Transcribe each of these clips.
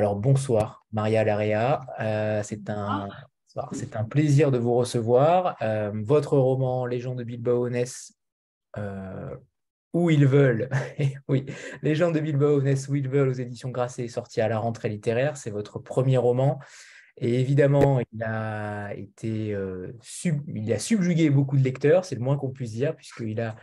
Alors bonsoir Maria Larea, euh, c'est un, c'est un plaisir de vous recevoir. Euh, votre roman Légende de Bilbao naissent euh, où ils veulent, oui, Légende de Bilbao naissent où ils veulent aux éditions Grasset sorti à la rentrée littéraire. C'est votre premier roman. Et évidemment, il a été il a subjugué beaucoup de lecteurs, c'est le moins qu'on puisse dire, puisqu'il a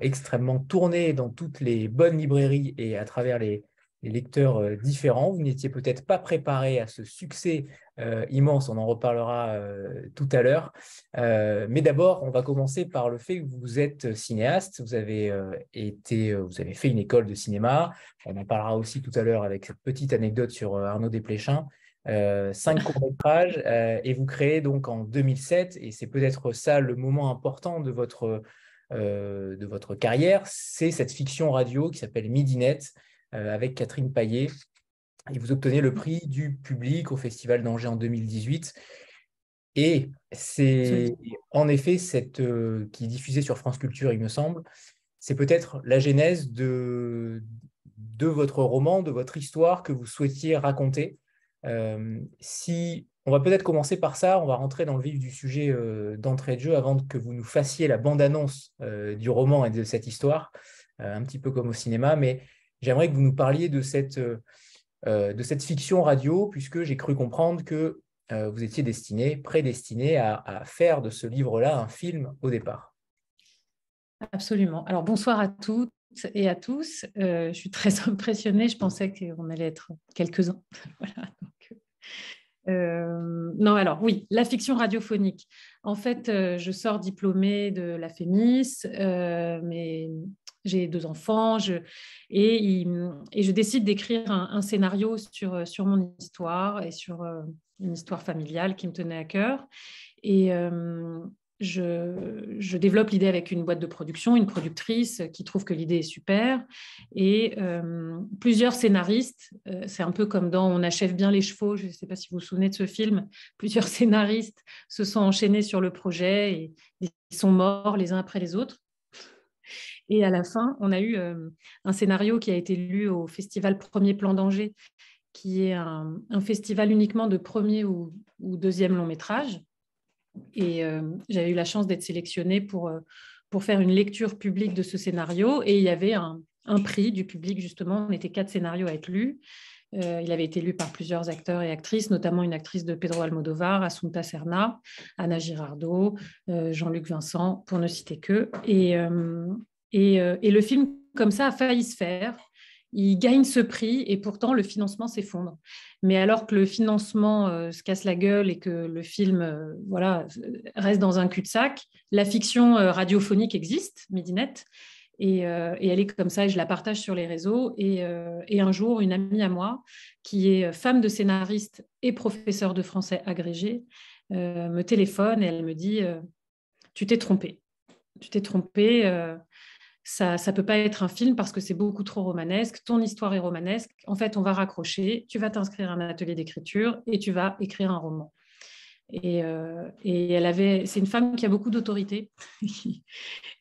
extrêmement tourné dans toutes les bonnes librairies et à travers les, lecteurs euh, différents. Vous n'étiez peut-être pas préparé à ce succès euh, immense, on en reparlera euh, tout à l'heure. mais d'abord, on va commencer par le fait que vous êtes cinéaste, vous avez, été, vous avez fait une école de cinéma, on en parlera aussi tout à l'heure avec cette petite anecdote sur Arnaud Desplechin. cinq courts-métrages et vous créez donc en 2007 et c'est peut-être ça le moment important de votre, de votre carrière, c'est cette fiction radio qui s'appelle Midinet avec Catherine Paillet. Et vous obtenez le prix du public au Festival d'Angers en 2018. Et c'est en effet cette euh, qui est diffusée sur France Culture, il me semble. C'est peut-être la genèse de, de votre roman, de votre histoire que vous souhaitiez raconter. Euh, si on va peut-être commencer par ça, on va rentrer dans le vif du sujet d'entrée de jeu avant que vous nous fassiez la bande-annonce du roman et de cette histoire, un petit peu comme au cinéma. Mais J'aimerais que vous nous parliez de cette, euh, euh, de cette fiction radio, puisque j'ai cru comprendre que euh, vous étiez destiné, prédestiné à, faire de ce livre-là un film au départ. Absolument. Alors bonsoir à toutes et à tous. je suis très impressionnée. Je pensais qu'on allait être quelques-uns. non, alors oui, la fiction radiophonique. En fait, je sors diplômée de la FEMIS, mais j'ai deux enfants, et, je décide d'écrire un, scénario sur, sur mon histoire et sur euh, une histoire familiale qui me tenait à cœur. Et euh, je, développe l'idée avec une boîte de production, une productrice qui trouve que l'idée est super, et euh, plusieurs scénaristes. c'est un peu comme dans On achève bien les chevaux, je ne sais pas si vous vous souvenez de ce film. Plusieurs scénaristes se sont enchaînés sur le projet et ils sont morts les uns après les autres. Et à la fin, on a eu euh, un scénario qui a été lu au festival Premier Plan d'Angers, qui est un, festival uniquement de premier ou, deuxième long métrage. Et euh, j'avais eu la chance d'être sélectionnée pour, euh, pour faire une lecture publique de ce scénario. Et il y avait un, prix du public, justement. On était quatre scénarios à être lus. il avait été lu par plusieurs acteurs et actrices, notamment une actrice de Pedro Almodovar, Assunta Serna, Anna Girardot, Jean-Luc Vincent, pour ne citer que. Et, euh, et, le film, comme ça, a failli se faire. Il gagne ce prix et pourtant le financement s'effondre. Mais alors que le financement euh, se casse la gueule et que le film euh, voilà, reste dans un cul-de-sac, la fiction radiophonique existe, Midinette, et, elle est comme ça et je la partage sur les réseaux. Et, et, un jour, une amie à moi, qui est femme de scénariste et professeure de français agrégé, me téléphone et elle me dit Tu t'es trompée. Tu t'es trompée ça ne peut pas être un film parce que c'est beaucoup trop romanesque, ton histoire est romanesque, en fait, on va raccrocher, tu vas t'inscrire à un atelier d'écriture et tu vas écrire un roman. Et, euh, elle avait, c'est une femme qui a beaucoup d'autorité.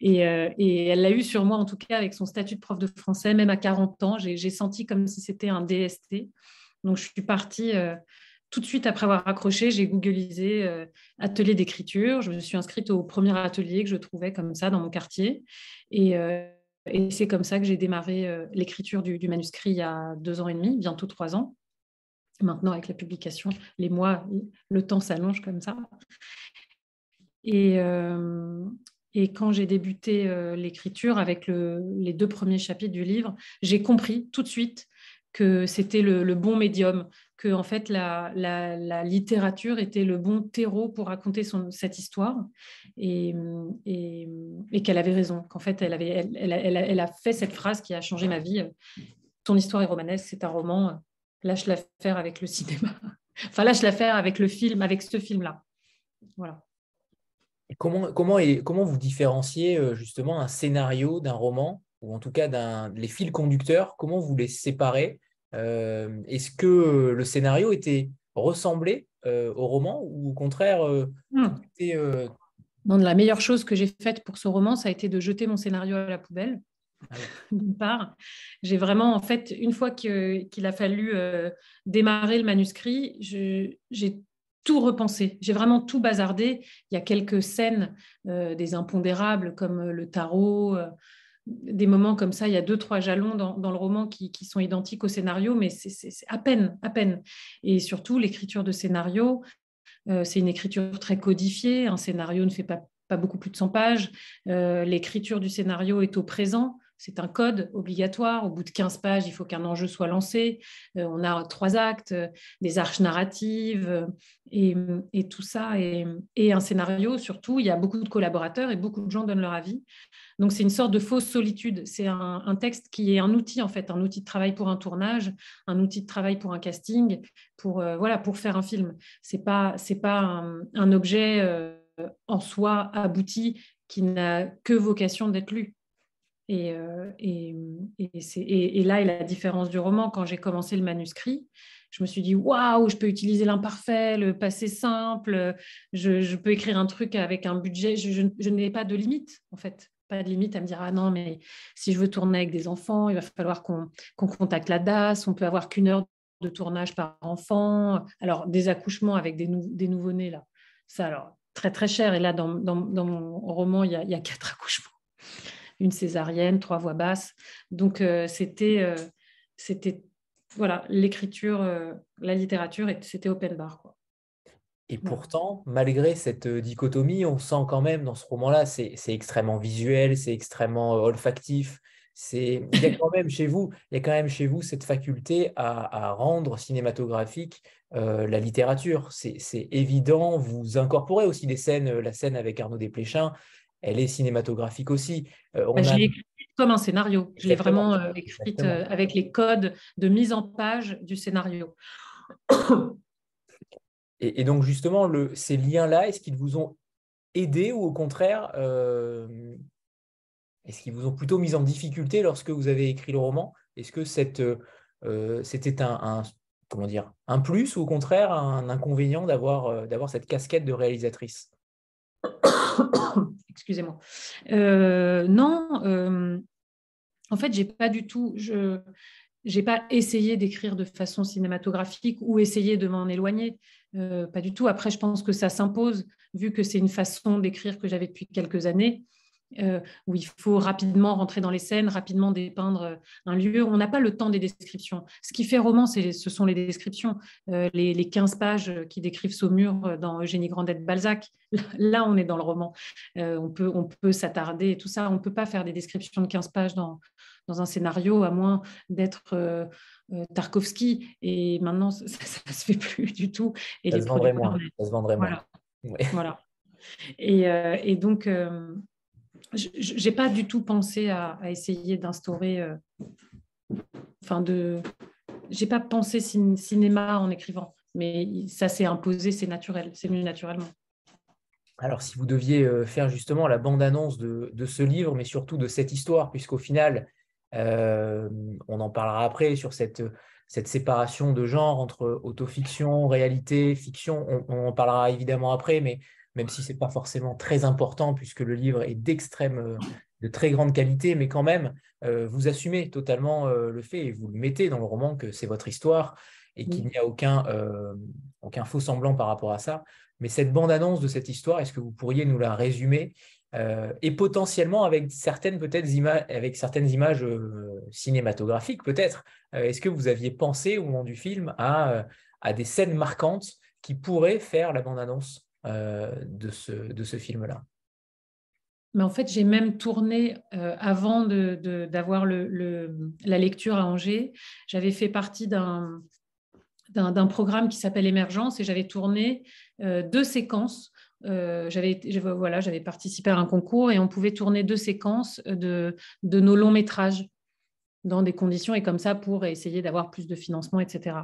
Et, euh, et, elle l'a eu sur moi en tout cas avec son statut de prof de français, même à 40 ans, j'ai, senti comme si c'était un DST. Donc je suis partie euh, tout de suite après avoir accroché, j'ai googlisé euh, atelier d'écriture. Je me suis inscrite au premier atelier que je trouvais comme ça dans mon quartier. Et, euh, c'est comme ça que j'ai démarré euh, l'écriture du, manuscrit il y a deux ans et demi, bientôt trois ans. Maintenant, avec la publication, les mois, le temps s'allonge comme ça. Et, et quand j'ai débuté l'écriture avec les deux premiers chapitres du livre, j'ai compris tout de suite que c'était le, bon médium, que en fait la, littérature était le bon terreau pour raconter cette histoire et, qu'elle avait raison, qu'en fait elle, a fait cette phrase qui a changé ma vie. Ton histoire est romanesque, c'est un roman, lâche l'affaire avec le cinéma. enfin, lâche l'affaire avec le film, avec ce film-là. Voilà. comment, comment, vous différenciez euh, justement un scénario d'un roman ou en tout cas les fils conducteurs, comment vous les séparez Est-ce que le scénario était ressemblé euh, au roman ou au contraire euh, hmm. la meilleure chose que j'ai faite pour ce roman, ça a été de jeter mon scénario à la poubelle ah d'une part. J'ai vraiment, en fait, une fois qu'il a fallu démarrer le manuscrit, j'ai tout repensé. J'ai vraiment tout bazardé. Il y a quelques scènes, des impondérables comme le tarot, des moments comme ça. Il y a deux, trois jalons dans, le roman qui, sont identiques au scénario, mais c'est à peine, à peine. Et surtout, l'écriture de scénario, euh, c'est une écriture très codifiée. Un scénario ne fait pas, beaucoup plus de 100 pages. Euh, l'écriture du scénario est au présent. C'est un code obligatoire. Au bout de 15 pages, il faut qu'un enjeu soit lancé. Euh, on a trois actes, des arches narratives et, tout ça. Et, un scénario, surtout, il y a beaucoup de collaborateurs et beaucoup de gens donnent leur avis. Donc, c'est une sorte de fausse solitude. C'est un, texte qui est un outil, en fait, un outil de travail pour un tournage, un outil de travail pour un casting, pour, euh, voilà, pour faire un film. Ce n'est pas, pas un, objet euh, en soi abouti qui n'a que vocation d'être lu. Et, euh, et, et, là est la différence du roman. Quand j'ai commencé le manuscrit, je me suis dit waouh, je peux utiliser l'imparfait, le passé simple, je, peux écrire un truc avec un budget. Je, n'ai pas de limite en fait. Pas de limite à me dire ah non mais si je veux tourner avec des enfants il va falloir qu'on contacte la DAS. On peut avoir qu'une heure de tournage par enfant. Alors des accouchements avec des, des nouveau-nés là ça alors très très cher. Et là dans, mon roman il y, a, quatre accouchements une césarienne trois voix basses donc euh, c'était euh, c'était voilà l'écriture euh, la littérature c'était open bar quoi et pourtant, malgré cette dichotomie, on sent quand même dans ce roman-là, c'est extrêmement visuel, c'est extrêmement olfactif. Il y a quand même chez vous, il y a quand même chez vous cette faculté à, rendre cinématographique euh, la littérature. C'est évident. Vous incorporez aussi des scènes. La scène avec Arnaud Desplechin, elle est cinématographique aussi. Bah, je l'ai écrite comme un scénario. Je l'ai vraiment écrite avec les codes de mise en page du scénario. Et, donc, justement, le, ces liens-là, est-ce qu'ils vous ont aidé ou au contraire, euh, est-ce qu'ils vous ont plutôt mis en difficulté lorsque vous avez écrit le roman? Est-ce que euh, c'était un, comment dire, un plus ou au contraire un inconvénient d'avoir euh, d'avoir cette casquette de réalisatrice? Excusez-moi. non, en fait, j'ai pas du tout. Je j'ai pas essayé d'écrire de façon cinématographique ou essayé de m'en éloigner. Euh, pas du tout. Après, je pense que ça s'impose, vu que c'est une façon d'écrire que j'avais depuis quelques années, euh, où il faut rapidement rentrer dans les scènes, rapidement dépeindre euh, un lieu. On n'a pas le temps des descriptions. Ce qui fait roman, ce sont les descriptions. les, les, 15 pages qui décrivent Saumur dans Eugénie Grandet de Balzac, là, on est dans le roman. on peut, on peut s'attarder et tout ça. On ne peut pas faire des descriptions de 15 pages dans, dans un scénario, à moins d'être euh, Tarkovsky. Et maintenant, ça ne se fait plus du tout. Et ça, se vendrait moins. ça se vendrait voilà. moins. Voilà. Et, euh, et donc, euh, n'ai pas du tout pensé à, essayer d'instaurer. enfin, de. J'ai pas pensé cinéma en écrivant, mais ça s'est imposé, c'est naturel, c'est venu naturellement. Alors, si vous deviez faire justement la bande-annonce de, ce livre, mais surtout de cette histoire, puisqu'au final, euh, on en parlera après sur cette, cette séparation de genre entre autofiction, réalité, fiction. On, en parlera évidemment après, mais même si ce n'est pas forcément très important, puisque le livre est d'extrême, euh, de très grande qualité, mais quand même, euh, vous assumez totalement le fait et vous le mettez dans le roman que c'est votre histoire et qu'il n'y a aucun, aucun faux semblant par rapport à ça. Mais cette bande-annonce de cette histoire, est-ce que vous pourriez nous la résumer euh, et potentiellement avec certaines peut-être images, avec certaines images euh, cinématographiques peut-être. Euh, est-ce que vous aviez pensé au moment du film à, à des scènes marquantes qui pourraient faire la bande-annonce? De ce, de ce film-là mais en fait, j'ai même tourné avant d'avoir de, le, la lecture à Angers. J'avais fait partie d'un programme qui s'appelle Émergence et j'avais tourné deux séquences euh, j'avais participé à un concours et on pouvait tourner deux séquences de, de nos longs métrages dans des conditions et comme ça pour essayer d'avoir plus de financement, etc.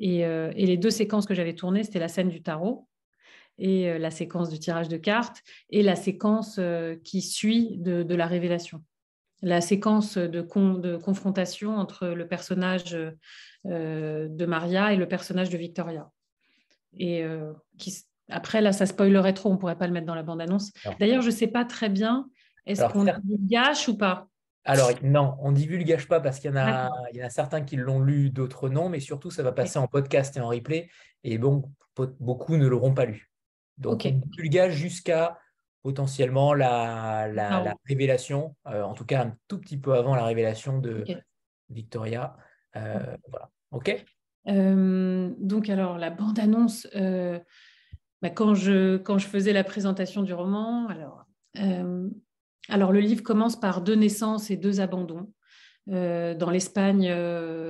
Euh, et, les deux séquences que j'avais tournées, c'était la scène du tarot et euh, la séquence du tirage de cartes et la séquence qui suit de, la révélation. La séquence de, de, confrontation entre le personnage de Maria et le personnage de Victoria. Et qui, après, là, ça spoilerait trop, on ne pourrait pas le mettre dans la bande-annonce. D'ailleurs, je ne sais pas très bien, est-ce qu'on gâche ou pas? Alors, non, on ne divulgage pas parce qu'il y, en a, il y en a certains qui l'ont lu, d'autres non, mais surtout, ça va passer en podcast et en replay. Et bon, beaucoup ne l'auront pas lu. Donc, on divulgage jusqu'à potentiellement la, la, révélation, euh, en tout cas un tout petit peu avant la révélation de Victoria. Euh, voilà. OK euh, Donc, alors, la bande-annonce, bah, quand, je, quand je faisais la présentation du roman, alors, alors le livre commence par deux naissances et deux abandons. Dans l'Espagne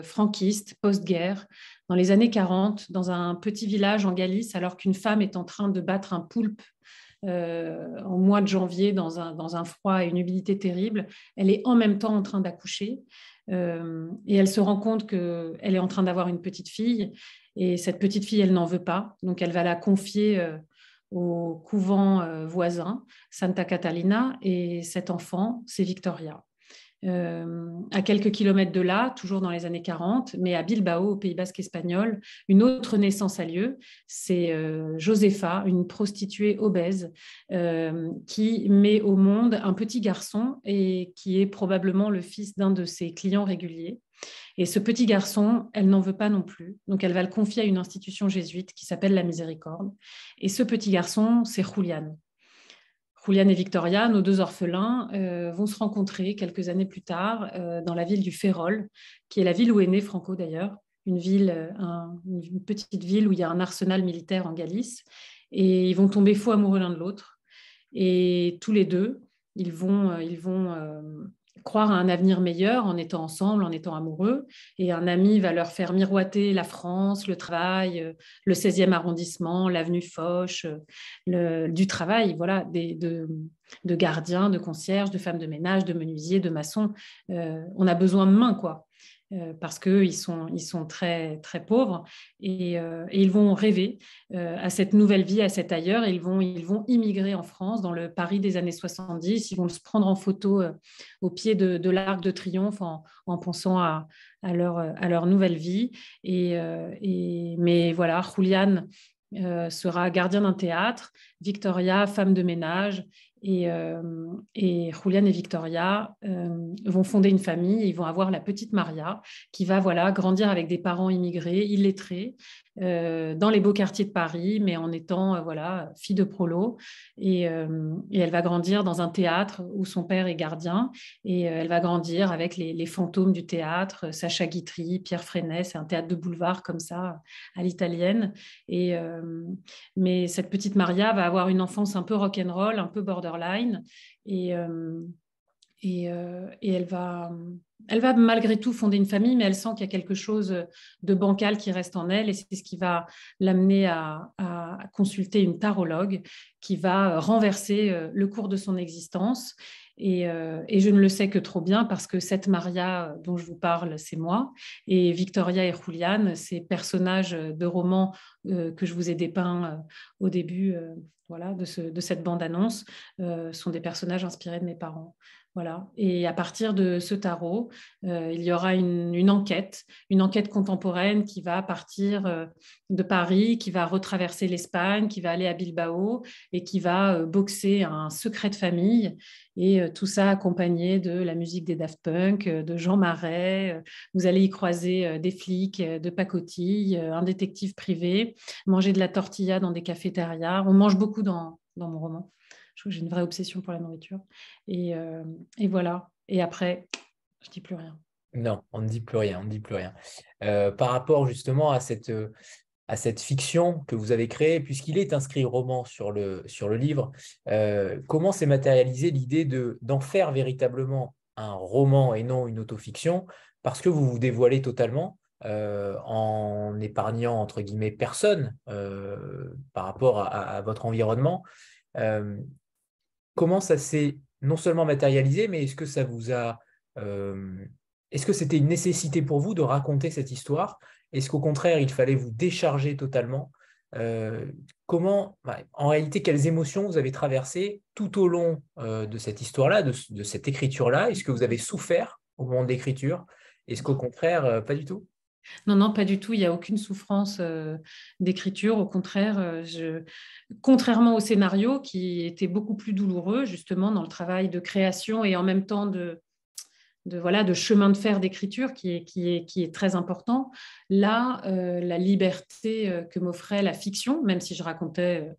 franquiste, post-guerre, dans les années 40, dans un petit village en Galice, alors qu'une femme est en train de battre un poulpe euh, en mois de janvier dans un, dans un, froid et une humidité terrible, elle est en même temps en train d'accoucher euh, et elle se rend compte qu'elle est en train d'avoir une petite fille et cette petite fille, elle n'en veut pas, donc elle va la confier euh, au couvent voisin, Santa Catalina, et cet enfant, c'est Victoria. Euh, à quelques kilomètres de là, toujours dans les années 40, mais à Bilbao, au Pays Basque espagnol, une autre naissance a lieu. C'est euh, Josefa, une prostituée obèse, euh, qui met au monde un petit garçon et qui est probablement le fils d'un de ses clients réguliers. Et ce petit garçon, elle n'en veut pas non plus. Donc elle va le confier à une institution jésuite qui s'appelle la Miséricorde. Et ce petit garçon, c'est Julian. Julian et Victoria, nos deux orphelins, euh, vont se rencontrer quelques années plus tard euh, dans la ville du Ferrol, qui est la ville où est né Franco d'ailleurs, une euh, une petite ville où il y a un arsenal militaire en Galice, et ils vont tomber fous amoureux l'un de l'autre. Et tous les deux, ils vont, ils vont croire à un avenir meilleur en étant ensemble, en étant amoureux. Et un ami va leur faire miroiter la France, le travail, euh, le 16e arrondissement, l'avenue Foch, euh, du travail, voilà, des, de, gardiens, de concierges, de femmes de ménage, de menuisiers, de maçons. Euh, on a besoin de mains, quoi. Euh, parce qu'ils sont, ils sont très, très pauvres et, euh, ils vont rêver euh, à cette nouvelle vie, à cet ailleurs. ils vont, ils vont immigrer en France, dans le Paris des années 70. Ils vont se prendre en photo au pied de, l'Arc de Triomphe en, pensant à, à, leur, à leur nouvelle vie. Et, et mais voilà, Juliane sera gardien d'un théâtre, Victoria, femme de ménage, et, euh, et, Julian et Victoria euh, vont fonder une famille. Ils vont avoir la petite Maria qui va voilà grandir avec des parents immigrés, illettrés, euh, dans les beaux quartiers de Paris, mais en étant euh, voilà fille de prolo. Et, euh, et, elle va grandir dans un théâtre où son père est gardien. Et elle va grandir avec les, fantômes du théâtre, Sacha Guitry, Pierre Freinet. C'est un théâtre de boulevard comme ça, à l'italienne. Et mais cette petite Maria va avoir une enfance un peu rock'n'roll, un peu borderline. Et, et elle va elle va malgré tout fonder une famille, mais elle sent qu'il y a quelque chose de bancal qui reste en elle, et c'est ce qui va l'amener à, consulter une tarologue qui va renverser euh, le cours de son existence. Euh, et, je ne le sais que trop bien parce que cette Maria dont je vous parle, c'est moi. Et Victoria et Julian, ces personnages de romans euh, que je vous ai dépeints au début voilà, de cette bande-annonce, sont des personnages inspirés de mes parents. Voilà. Et à partir de ce tarot, euh, il y aura une, enquête, une enquête contemporaine qui va partir euh, de Paris, qui va retraverser l'Espagne, qui va aller à Bilbao et qui va euh, boxer un secret de famille. Et tout ça accompagné de la musique des Daft Punk, de Jean Marais. Vous allez y croiser des flics, de pacotille, un détective privé, manger de la tortilla dans des cafétérias. On mange beaucoup dans mon roman. J'ai une vraie obsession pour la nourriture. Et, euh, et, voilà. Et après, je dis plus rien. Non, on ne dit plus rien, on ne dit plus rien. Euh, par rapport justement à cette, à cette fiction que vous avez créée, puisqu'il est inscrit roman sur le, sur le livre, euh, comment s'est matérialisée l'idée d'en faire véritablement un roman et non une autofiction? Parce que vous vous dévoilez totalement. en épargnant entre guillemets personne par rapport à votre environnement comment ça s'est non seulement matérialisé, mais est-ce que ça vous a... Euh, est-ce que c'était une nécessité pour vous de raconter cette histoire? Est-ce qu'au contraire, il fallait vous décharger totalement? Euh, Comment, bah, en réalité, quelles émotions vous avez traversées tout au long euh, de cette histoire-là, de, de, cette écriture-là? Est-ce que vous avez souffert au moment de l'écriture? Est-ce qu'au contraire, pas du tout? Non, non, pas du tout. Il n'y a aucune souffrance euh, d'écriture. Au contraire, euh, contrairement au scénario qui était beaucoup plus douloureux, justement, dans le travail de création et en même temps de, voilà, de chemin de fer d'écriture qui est, très important. Là, la liberté que m'offrait la fiction, même si je racontais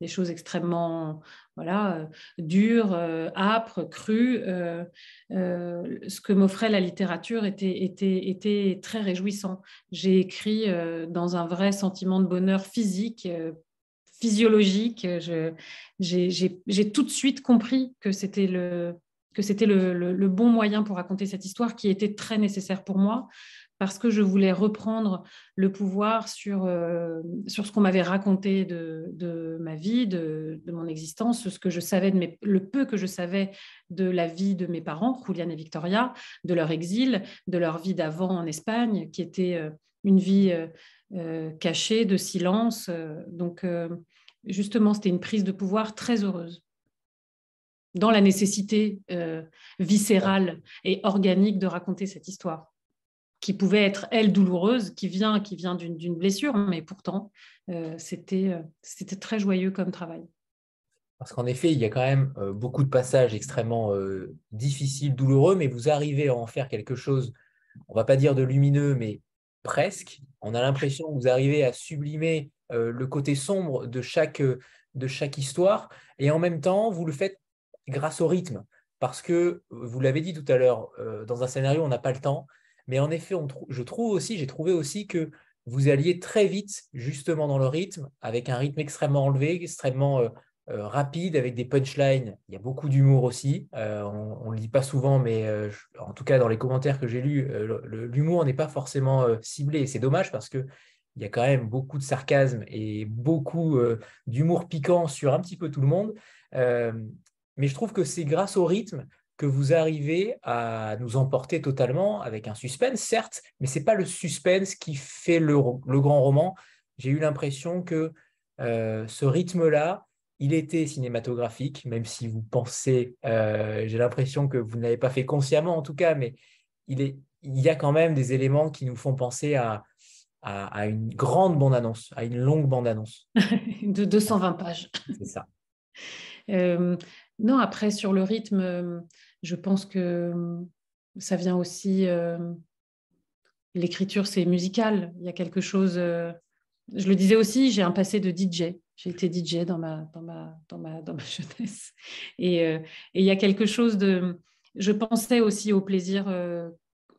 des choses extrêmement voilà, euh, dures, euh, âpres, crues. Euh, ce que m'offrait la littérature était, était, était très réjouissant. J'ai écrit dans un vrai sentiment de bonheur physique, physiologique. J'ai tout de suite compris que c'était le que c'était le, le, bon moyen pour raconter cette histoire qui était très nécessaire pour moi parce que je voulais reprendre le pouvoir sur, euh, sur ce qu'on m'avait raconté de, de, ma vie, de, mon existence, ce que je savais, de mes, le peu que je savais de la vie de mes parents, Julian et Victoria, de leur exil, de leur vie d'avant en Espagne, qui était euh, une vie euh, cachée, de silence. Donc, justement, c'était une prise de pouvoir très heureuse dans la nécessité viscérale et organique de raconter cette histoire qui pouvait être, elle, douloureuse, qui vient, qui vient d'une blessure, mais pourtant, euh, c'était euh, c'était très joyeux comme travail. Parce qu'en effet, il y a quand même euh, beaucoup de passages extrêmement difficiles, douloureux, mais vous arrivez à en faire quelque chose, on va pas dire de lumineux, mais presque. On a l'impression que vous arrivez à sublimer le côté sombre de chaque, de chaque histoire, et en même temps, vous le faites grâce au rythme. Parce que, vous l'avez dit tout à l'heure, dans un scénario, on n'a pas le temps. Mais en effet, je trouve aussi, j'ai trouvé aussi que vous alliez très vite justement dans le rythme, avec un rythme extrêmement enlevé, extrêmement euh, euh, rapide, avec des punchlines. Il y a beaucoup d'humour aussi. Euh, on ne le dit pas souvent, mais en tout cas dans les commentaires que j'ai lus, l'humour n'est pas forcément ciblé. C'est dommage parce que il y a quand même beaucoup de sarcasme et beaucoup d'humour piquant sur un petit peu tout le monde. mais je trouve que c'est grâce au rythme que vous arrivez à nous emporter totalement avec un suspense, certes, mais ce n'est pas le suspense qui fait le, grand roman. J'ai eu l'impression que euh, ce rythme-là, il était cinématographique, même si vous pensez, euh, j'ai l'impression que vous ne l'avez pas fait consciemment en tout cas, mais il, est, il y a quand même des éléments qui nous font penser à, à, une grande bande-annonce, à une longue bande-annonce. de 220 pages. C'est ça. Euh, non, après, sur le rythme, je pense que ça vient aussi. L'écriture, c'est musical. Il y a quelque chose. je le disais aussi, j'ai un passé de DJ. J'ai été DJ dans ma, dans ma, dans ma, dans ma jeunesse. Et, il y a quelque chose de. Je pensais aussi au plaisir.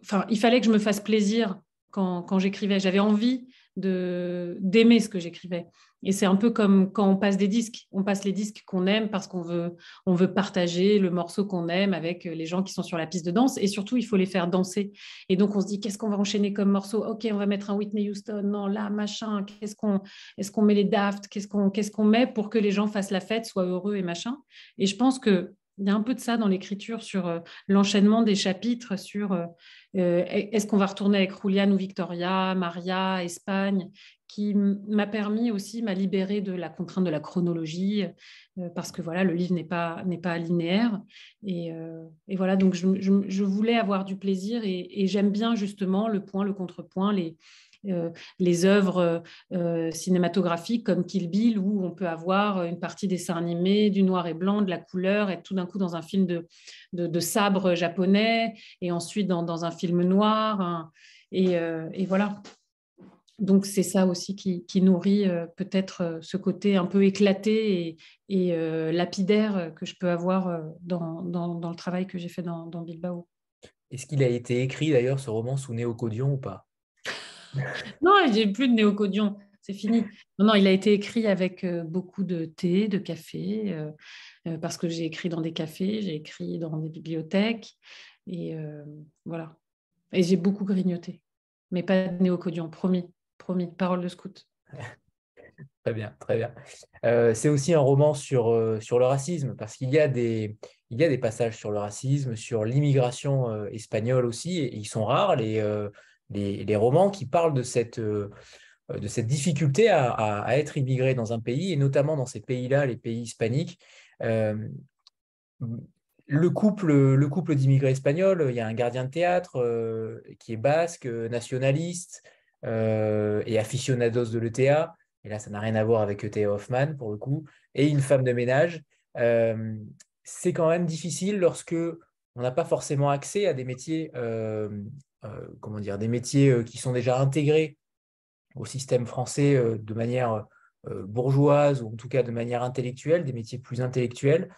Enfin, il fallait que je me fasse plaisir quand, quand j'écrivais. J'avais envie d'aimer ce que j'écrivais. Et c'est un peu comme quand on passe des disques. On passe les disques qu'on aime parce qu'on veut, on veut partager le morceau qu'on aime avec les gens qui sont sur la piste de danse. Et surtout, il faut les faire danser. Et donc, on se dit, qu'est-ce qu'on va enchaîner comme morceau? Ok, on va mettre un Whitney Houston. Non, là, machin. Qu'est-ce qu'on, est-ce qu'on met les Daft? Qu'est-ce qu'on, qu'est-ce qu'on met pour que les gens fassent la fête, soient heureux et machin? Et je pense que il y a un peu de ça dans l'écriture sur euh, l'enchaînement des chapitres, sur euh, euh, est-ce qu'on va retourner avec Julian ou Victoria, Maria, Espagne, qui m'a permis aussi, m'a libéré de la contrainte de la chronologie, parce que voilà, le livre n'est pas, n'est pas linéaire. Et, voilà, donc je, voulais avoir du plaisir et j'aime bien justement le point, le contrepoint, les, euh, les œuvres euh, cinématographiques comme Kill Bill, où on peut avoir une partie dessin animé, du noir et blanc, de la couleur, et tout d'un coup dans un film de, de, sabre japonais, et ensuite dans, un film noir. Hein. Euh, et, voilà. Donc c'est ça aussi qui, nourrit peut-être ce côté un peu éclaté et, lapidaire que je peux avoir dans, dans, le travail que j'ai fait dans, dans Bilbao. Est-ce qu'il a été écrit d'ailleurs ce roman sous néocodion ou pas? Non, j'ai plus de néocodion. C'est fini. Non, non, il a été écrit avec euh, beaucoup de thé, de café, euh, euh, parce que j'ai écrit dans des cafés, j'ai écrit dans des bibliothèques, et voilà. Et j'ai beaucoup grignoté, mais pas de néocodion, promis, promis, parole de scout. très bien, très bien. c'est aussi un roman sur, sur le racisme, parce qu'il y, a des, y a des passages sur le racisme, sur l'immigration espagnole aussi, et, ils sont rares, les les, romans qui parlent de cette, euh, de cette difficulté à, être immigré dans un pays, et notamment dans ces pays-là, les pays hispaniques. Euh, le couple, le couple d'immigrés espagnols, il y a un gardien de théâtre euh, qui est basque, nationaliste et aficionados de l'ETA. Et là, ça n'a rien à voir avec E.T. Hoffman pour le coup. Et une femme de ménage. c'est quand même difficile lorsque on n'a pas forcément accès à des métiers, comment dire, des métiers qui sont déjà intégrés au système français de manière bourgeoise ou en tout cas de manière intellectuelle, des métiers plus intellectuels.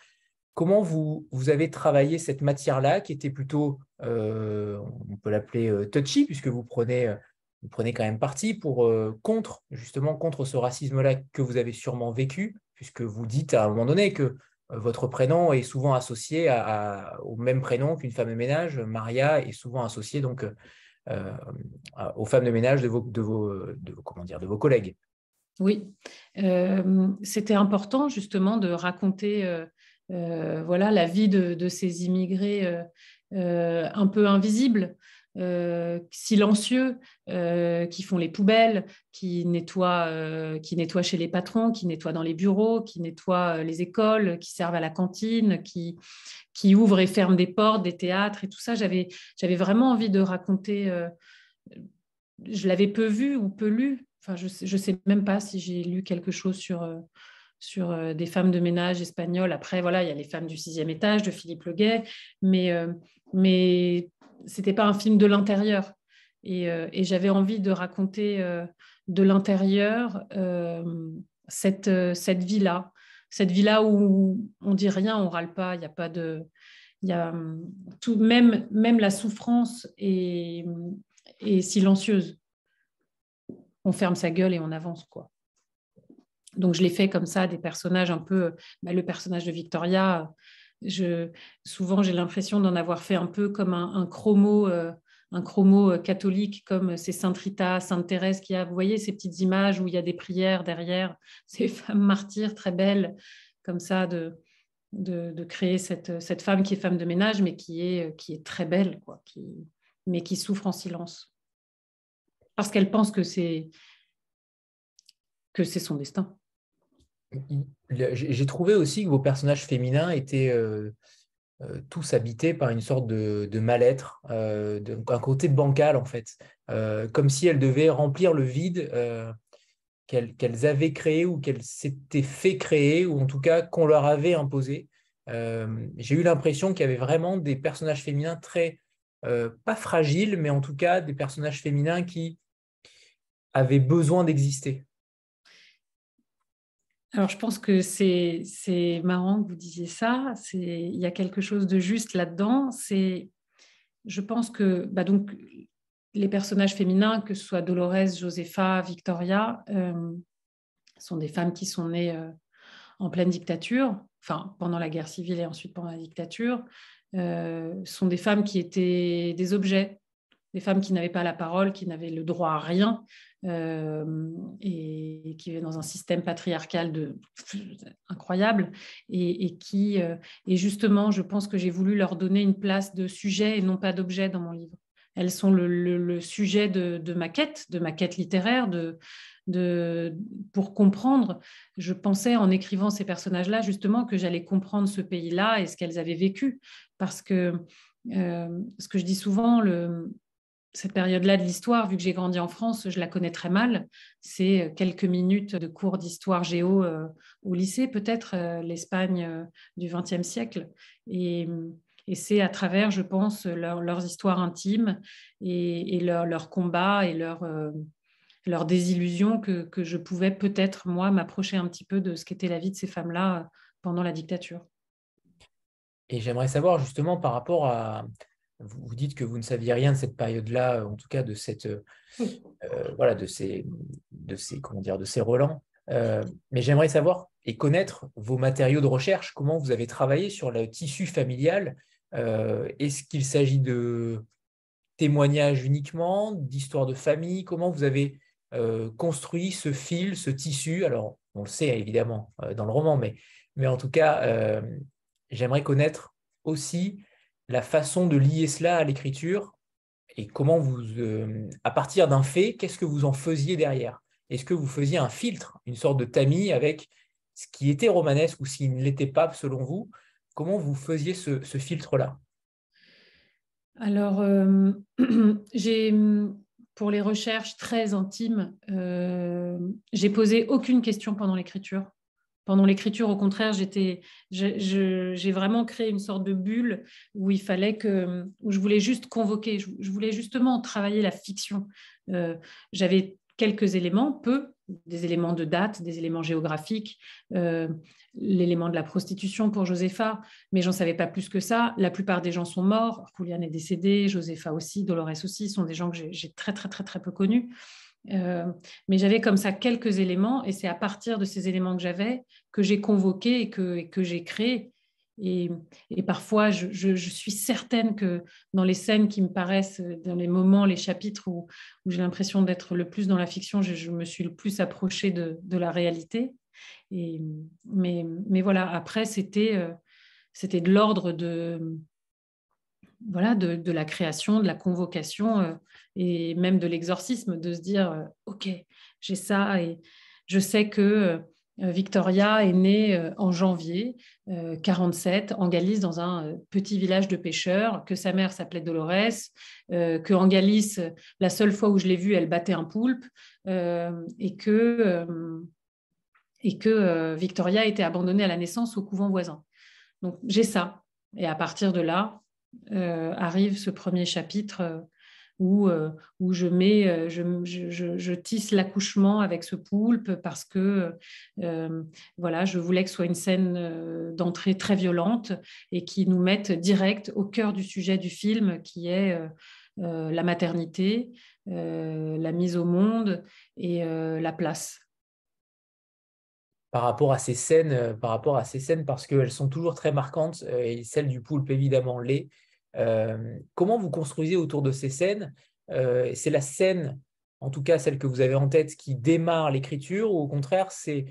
Comment vous, vous avez travaillé cette matière-là qui était plutôt, on peut l'appeler touchy, puisque vous prenez vous prenez quand même parti pour euh, contre justement contre ce racisme-là que vous avez sûrement vécu, puisque vous dites à un moment donné que euh, votre prénom est souvent associé au même prénom qu'une femme de ménage. Maria est souvent associée donc euh, aux femmes de ménage de vos, de vos, comment dire, de vos collègues. Oui, c'était important justement de raconter voilà la vie de ces immigrés un peu invisibles. Euh, silencieux, euh, qui font les poubelles, qui nettoient, euh, qui chez les patrons, qui nettoient dans les bureaux, qui nettoient les écoles, qui servent à la cantine, qui, qui ouvrent et ferment des portes, des théâtres et tout ça. J'avais, j'avais vraiment envie de raconter. je l'avais peu vu ou peu lu. Enfin, je ne sais, même pas si j'ai lu quelque chose sur sur des femmes de ménage espagnoles. Après, voilà, il y a les femmes du sixième étage de Philippe Leguet, mais, mais c'était pas un film de l'intérieur. Et, euh, j'avais envie de raconter euh, de l'intérieur euh, cette, cette vie-là. Cette vie-là où on dit rien, on râle pas, il n'y a pas de. A, tout, même, même la souffrance est, est silencieuse. On ferme sa gueule et on avance. quoi. Donc je l'ai fait comme ça, des personnages un peu. Bah, le personnage de Victoria, souvent, j'ai l'impression d'en avoir fait un peu comme un, chromo, un chromo euh, euh, catholique, comme c'est Sainte Rita, Sainte Thérèse qui a, vous voyez, ces petites images où il y a des prières derrière, ces femmes martyrs très belles, comme ça, de, de, créer cette, cette, femme qui est femme de ménage, mais qui est, qui est très belle, quoi, mais qui souffre en silence. Parce qu'elle pense que c'est que c'est son destin j'ai trouvé aussi que vos personnages féminins étaient euh, euh, tous habités par une sorte de, mal-être, euh, un côté bancal en fait, comme si elles devaient remplir le vide qu'elles avaient créé ou qu'elles s'étaient fait créer, ou en tout cas qu'on leur avait imposé. J'ai eu l'impression qu'il y avait vraiment des personnages féminins très, pas fragiles, mais en tout cas des personnages féminins qui avaient besoin d'exister. Alors, je pense que c'est marrant que vous disiez ça. Il y a quelque chose de juste là-dedans. Je pense que bah donc, les personnages féminins, que ce soit Dolores, Josefa, Victoria, euh, sont des femmes qui sont nées euh, en pleine dictature, enfin pendant la guerre civile et ensuite pendant la dictature, euh, sont des femmes qui étaient des objets, des femmes qui n'avaient pas la parole, qui n'avaient le droit à rien, euh, et, qui est dans un système patriarcal de, incroyable et, qui euh, et justement je pense que j'ai voulu leur donner une place de sujet et non pas d'objet dans mon livre. Elles sont le, sujet de, ma quête de ma quête littéraire de, de, pour comprendre. Je pensais en écrivant ces personnages là justement que j'allais comprendre ce pays là et ce qu'elles avaient vécu. Parce que euh, ce que je dis souvent le cette période-là de l'histoire, vu que j'ai grandi en France, je la connais très mal. C'est quelques minutes de cours d'histoire géo euh, au lycée, peut-être euh, l'Espagne euh, du XXe siècle. Et, c'est à travers, je pense, leurs histoires intimes et, leurs combats et leurs leur désillusions que, je pouvais peut-être, moi, m'approcher un petit peu de ce qu'était la vie de ces femmes-là pendant la dictature. Et j'aimerais savoir justement par rapport à, vous, dites que vous ne saviez rien de cette période-là, en tout cas de cette, euh, voilà, de ces, de ces, comment dire, de ces relents. Euh, mais j'aimerais savoir et connaître vos matériaux de recherche. Comment vous avez travaillé sur le tissu familial? Euh, Est-ce qu'il s'agit de témoignages uniquement, d'histoires de famille? Comment vous avez construit ce fil, ce tissu? Alors, on le sait évidemment dans le roman, mais, mais en tout cas, j'aimerais connaître aussi la façon de lier cela à l'écriture et comment vous, euh, à partir d'un fait, qu'est-ce que vous en faisiez derrière? Est-ce que vous faisiez un filtre, une sorte de tamis avec ce qui était romanesque ou s'il ne l'était pas selon vous? Comment vous faisiez ce, filtre-là? Alors, euh, j'ai pour les recherches très intimes, euh, j'ai posé aucune question pendant l'écriture pendant l'écriture, au contraire, j'étais, j'ai vraiment créé une sorte de bulle où il fallait que, où je voulais juste convoquer, je, voulais justement travailler la fiction. Euh, j'avais quelques éléments, peu, des éléments de date, des éléments géographiques, euh, l'élément de la prostitution pour Josepha, mais j'en savais pas plus que ça. La plupart des gens sont morts. Julian est décédé, Josepha aussi, Dolores aussi, sont des gens que j'ai très très très très peu connus. Euh, mais j'avais comme ça quelques éléments, et c'est à partir de ces éléments que j'avais que j'ai convoqué et que, que j'ai créé. Et, parfois, je, suis certaine que dans les scènes qui me paraissent, dans les moments, les chapitres où, j'ai l'impression d'être le plus dans la fiction, je, me suis le plus approchée de, la réalité. Mais, mais voilà, après, c'était euh, c'était de l'ordre de, voilà, de, de, la création, de la convocation euh, et même de l'exorcisme, de se dire, euh, OK, j'ai ça et je sais que Victoria est née en janvier 47 en Galice, dans un petit village de pêcheurs, que sa mère s'appelait Dolores, que en Galice, la seule fois où je l'ai vue, elle battait un poulpe, et que et que euh, Victoria été abandonnée à la naissance au couvent voisin. Donc j'ai ça. Et à partir de là, euh, arrive ce premier chapitre euh, où, où je, mets, je tisse l'accouchement avec ce poulpe parce que voilà, je voulais que ce soit une scène d'entrée très violente et qui nous mette direct au cœur du sujet du film qui est la maternité, la mise au monde et la place par rapport à ces scènes, euh, par rapport à ces scènes parce qu'elles sont toujours très marquantes euh, et celle du poulpe évidemment l'est. Euh, comment vous construisez autour de ces scènes? C'est la scène, en tout cas celle que vous avez en tête, qui démarre l'écriture ou au contraire c'est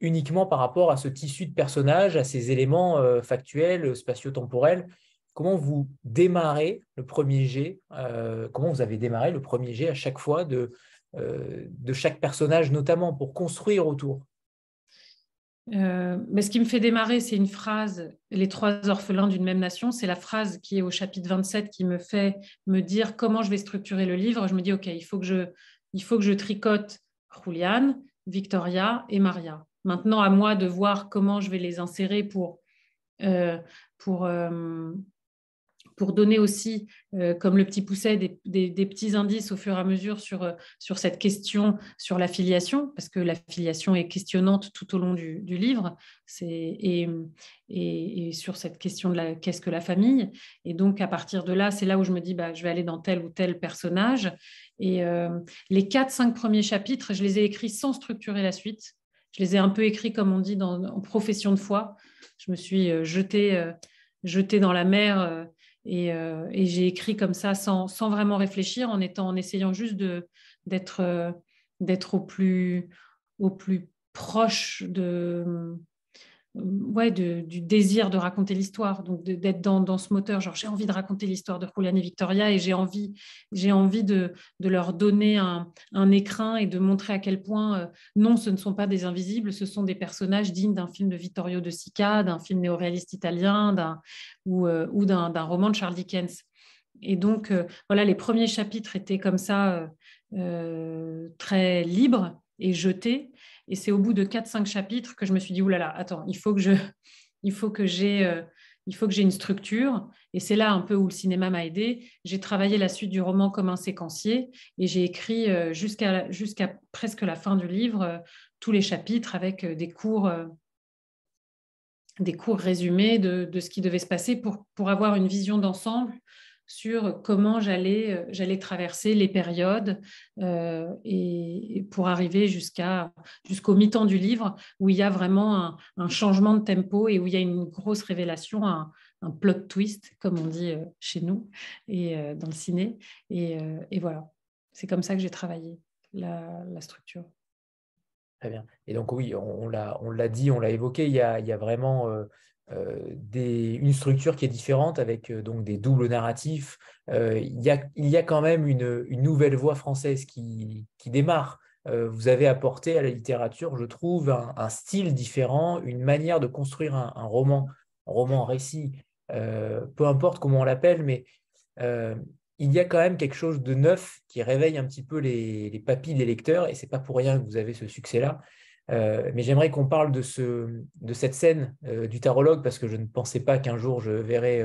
uniquement par rapport à ce tissu de personnages, à ces éléments factuels, spatio-temporels? Comment vous démarrez le premier jet Comment vous avez démarré le premier jet à chaque fois de, de chaque personnage, notamment pour construire autour? Euh, mais ce qui me fait démarrer, c'est une phrase, les trois orphelins d'une même nation, c'est la phrase qui est au chapitre 27 qui me fait me dire comment je vais structurer le livre. Je me dis, OK, il faut que je, tricote Juliane, Victoria et Maria. Maintenant, à moi de voir comment je vais les insérer pour, euh, euh, pour donner aussi, euh, comme le petit pousset, des, petits indices au fur et à mesure sur, euh, sur cette question, sur la filiation, parce que la filiation est questionnante tout au long du, livre, et, et, sur cette question de qu'est-ce que la famille. Et donc, à partir de là, c'est là où je me dis, bah, je vais aller dans tel ou tel personnage. Et euh, les quatre, cinq premiers chapitres, je les ai écrits sans structurer la suite. Je les ai un peu écrits, comme on dit, en profession de foi. Je me suis jetée, jetée dans la mer euh, et, j'ai écrit comme ça sans, vraiment réfléchir, en, étant, en essayant juste d'être euh, au plus, au plus proche de, ouais, du désir de raconter l'histoire, donc d'être dans, ce moteur. Genre, j'ai envie de raconter l'histoire de Julian et Victoria et j'ai envie, j'ai envie de, leur donner un, écrin et de montrer à quel point, euh, non, ce ne sont pas des invisibles, ce sont des personnages dignes d'un film de Vittorio De Sica, d'un film néoréaliste italien ou, euh, ou d'un, roman de Charles Dickens. Et donc, euh, voilà, les premiers chapitres étaient comme ça, très libres et jetés. Et c'est au bout de 4-5 chapitres que je me suis dit, oulala, attends, il faut que je, il faut que j'ai, euh, il faut que j'ai une structure. Et c'est là un peu où le cinéma m'a aidé. J'ai travaillé la suite du roman comme un séquencier et j'ai écrit euh, jusqu'à, jusqu'à presque la fin du livre euh, tous les chapitres avec des cours des cours résumés de, de, ce qui devait se passer pour, pour avoir une vision d'ensemble sur comment j'allais euh, j'allais traverser les périodes euh, et, pour arriver jusqu'à jusqu'au mi-temps du livre où il y a vraiment un, changement de tempo et où il y a une grosse révélation, un, plot twist comme on dit euh, chez nous et dans le ciné et, voilà c'est comme ça que j'ai travaillé la, la, structure. Très bien. Et donc oui, on, on l'a dit, on l'a évoqué, il y a, il y a vraiment une structure qui est différente avec euh, donc des doubles narratifs. Euh, il, y a, quand même une, nouvelle voix française qui, démarre. vous avez apporté à la littérature, je trouve, un, style différent, une manière de construire un, roman, un roman, récit, peu importe comment on l'appelle, mais il y a quand même quelque chose de neuf qui réveille un petit peu les, les papilles des lecteurs, et c'est pas pour rien que vous avez ce succès-là. Mais j'aimerais qu'on parle de, ce, de cette scène du tarologue parce que je ne pensais pas qu'un jour je verrais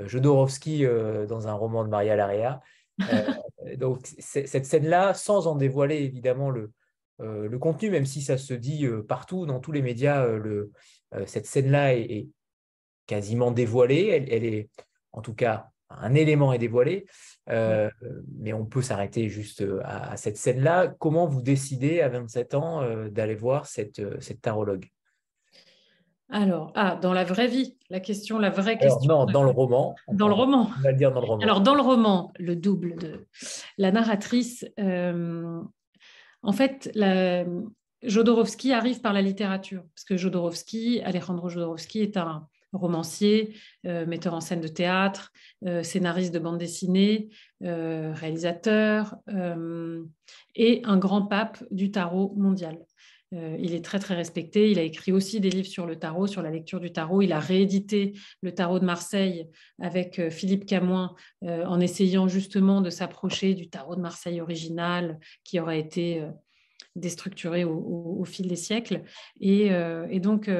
Jodorowsky dans un roman de Maria Larrea. donc cette scène-là, sans en dévoiler évidemment le, le contenu, même si ça se dit partout dans tous les médias, le, cette scène-là est, quasiment dévoilée. Elle, est, en tout cas, un élément est dévoilé, euh, mais on peut s'arrêter juste euh, à, cette scène-là. Comment vous décidez à 27 ans euh, d'aller voir cette, cette tarologue? Alors, ah, dans la vraie vie, la question, la vraie question. non, dans le roman. Dans le roman. On va le dire dans le roman. Alors, dans le roman, le double de la narratrice, en fait, la, Jodorowsky arrive par la littérature, parce que Jodorowsky, Alejandro Jodorowsky est un, romancier, euh, metteur en scène de théâtre, euh, scénariste de bande dessinée, euh, réalisateur et un grand pape du tarot mondial. il est très très respecté. Il a écrit aussi des livres sur le tarot, sur la lecture du tarot. Il a réédité le tarot de Marseille avec Philippe Camoin en essayant justement de s'approcher du tarot de Marseille original qui aurait été déstructuré au, fil des siècles. Et, et donc,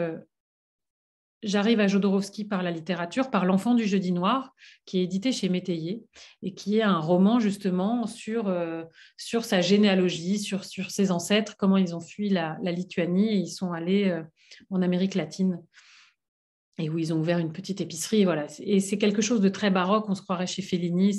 j'arrive à Jodorowsky par la littérature, par L'enfant du jeudi noir, qui est édité chez Métayer et qui est un roman justement sur, euh, sa généalogie, sur, sur ses ancêtres, comment ils ont fui la, Lituanie et ils sont allés euh, en Amérique latine et où ils ont ouvert une petite épicerie. Voilà. Et c'est quelque chose de très baroque, on se croirait chez Fellini,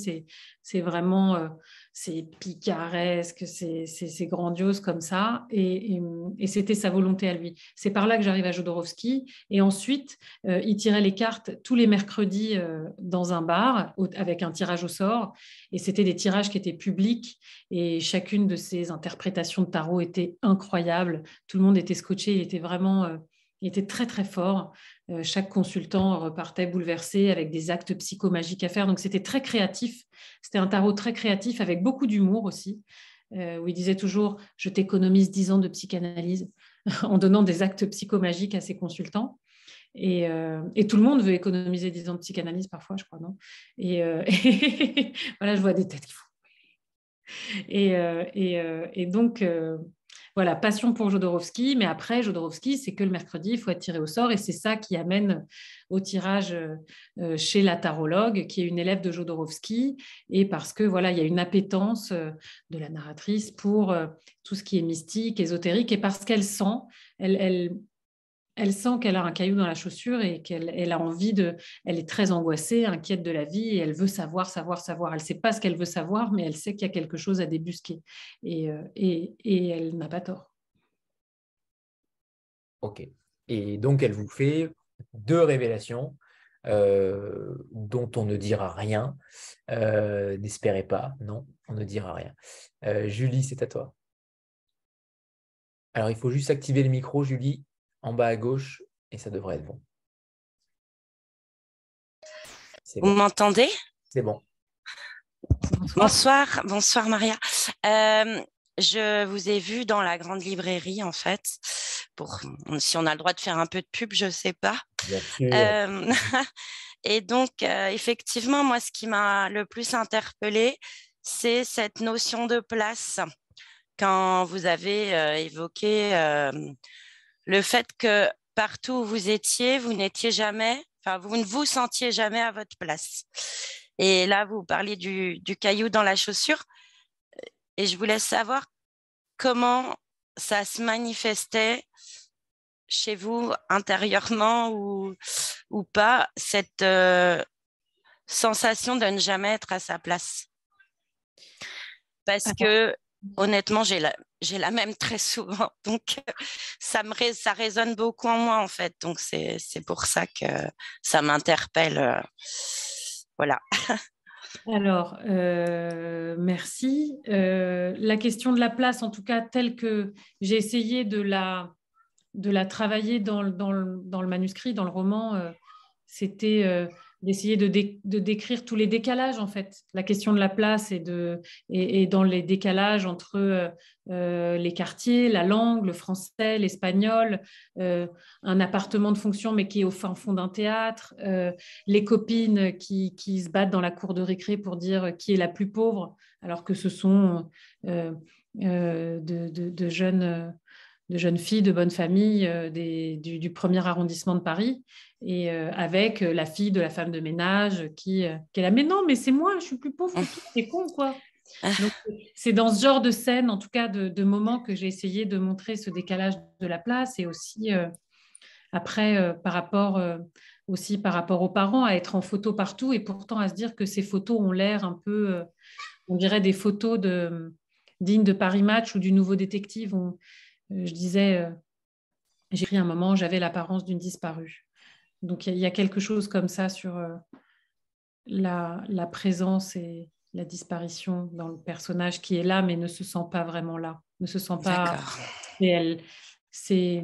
c'est vraiment... Euh, c'est picaresque, c'est grandiose comme ça, et, c'était sa volonté à lui. C'est par là que j'arrive à Jodorowsky, et ensuite, euh, il tirait les cartes tous les mercredis euh, dans un bar avec un tirage au sort, et c'était des tirages qui étaient publics, et chacune de ses interprétations de tarot était incroyable. Tout le monde était scotché, il était vraiment, euh, il était très très fort. Euh, chaque consultant repartait bouleversé avec des actes psychomagiques à faire. Donc c'était très créatif. C'était un tarot très créatif avec beaucoup d'humour aussi, euh, où il disait toujours Je t'économise 10 ans de psychanalyse en donnant des actes psychomagiques à ses consultants. Euh, et, tout le monde veut économiser 10 ans de psychanalyse parfois, je crois, non? Et, voilà, je vois des têtes qui et donc, voilà, passion pour Jodorowsky, mais après, Jodorowsky, c'est que le mercredi, il faut être tiré au sort, et c'est ça qui amène au tirage euh, chez la tarologue, qui est une élève de Jodorowsky, et parce que voilà, il y a une appétence euh, de la narratrice pour euh, tout ce qui est mystique, ésotérique, et parce qu'elle sent, elle sent qu'elle a un caillou dans la chaussure et qu'elle a envie de. Elle est très angoissée, inquiète de la vie et elle veut savoir, savoir, savoir. Elle ne sait pas ce qu'elle veut savoir, mais elle sait qu'il y a quelque chose à débusquer. Et, euh, elle n'a pas tort. Ok. Et donc, elle vous fait deux révélations euh, dont on ne dira rien. Euh, n'espérez pas, non, on ne dira rien. Julie, c'est à toi. Alors, il faut juste activer le micro, Julie en bas à gauche et ça devrait être bon. Vous m'entendez? C'est bon. Bonsoir, bonsoir Maria. Euh, je vous ai vu dans la grande librairie en fait. Pour si on a le droit de faire un peu de pub, je ne sais pas. Euh, et donc euh, effectivement, moi, ce qui m'a le plus interpellée, c'est cette notion de place. Quand vous avez évoqué le fait que partout où vous étiez, vous n'étiez jamais, enfin, vous ne vous sentiez jamais à votre place. Et là, vous parliez du, caillou dans la chaussure. Et je voulais savoir comment ça se manifestait chez vous intérieurement ou, ou pas, cette euh, sensation de ne jamais être à sa place. Parce que honnêtement, j'ai la, même très souvent. Donc, ça, me résonne beaucoup en moi, en fait. Donc, c'est, pour ça que ça m'interpelle. Euh, voilà. Alors, euh, merci. Euh, la question de la place, en tout cas, telle que j'ai essayé de la, travailler dans, dans, le, dans le manuscrit, dans le roman, c'était d'essayer de, de, décrire tous les décalages, en fait. La question de la place et, de, et, dans les décalages entre euh, euh, les quartiers, la langue, le français, l'espagnol, euh, un appartement de fonction mais qui est au fin fond d'un théâtre, les copines qui, qui, se battent dans la cour de récré pour dire qui est la plus pauvre, alors que ce sont de, de, jeunes de jeunes filles de bonne famille du, premier arrondissement de Paris, et avec la fille de la femme de ménage qui, qui est là, mais non, mais c'est moi, je suis plus pauvre que c'est con, quoi. C'est dans ce genre de scène, en tout cas de, de moments, que j'ai essayé de montrer ce décalage de la place et aussi après par rapport aussi par rapport aux parents à être en photo partout et pourtant à se dire que ces photos ont l'air un peu, on dirait des photos de, dignes de Paris Match ou du Nouveau Détective. Je disais, j'ai pris un moment, j'avais l'apparence d'une disparue. Donc il y, a quelque chose comme ça sur la, la présence et, la disparition dans le personnage qui est là mais ne se sent pas vraiment là, ne se sent pas réel. C'est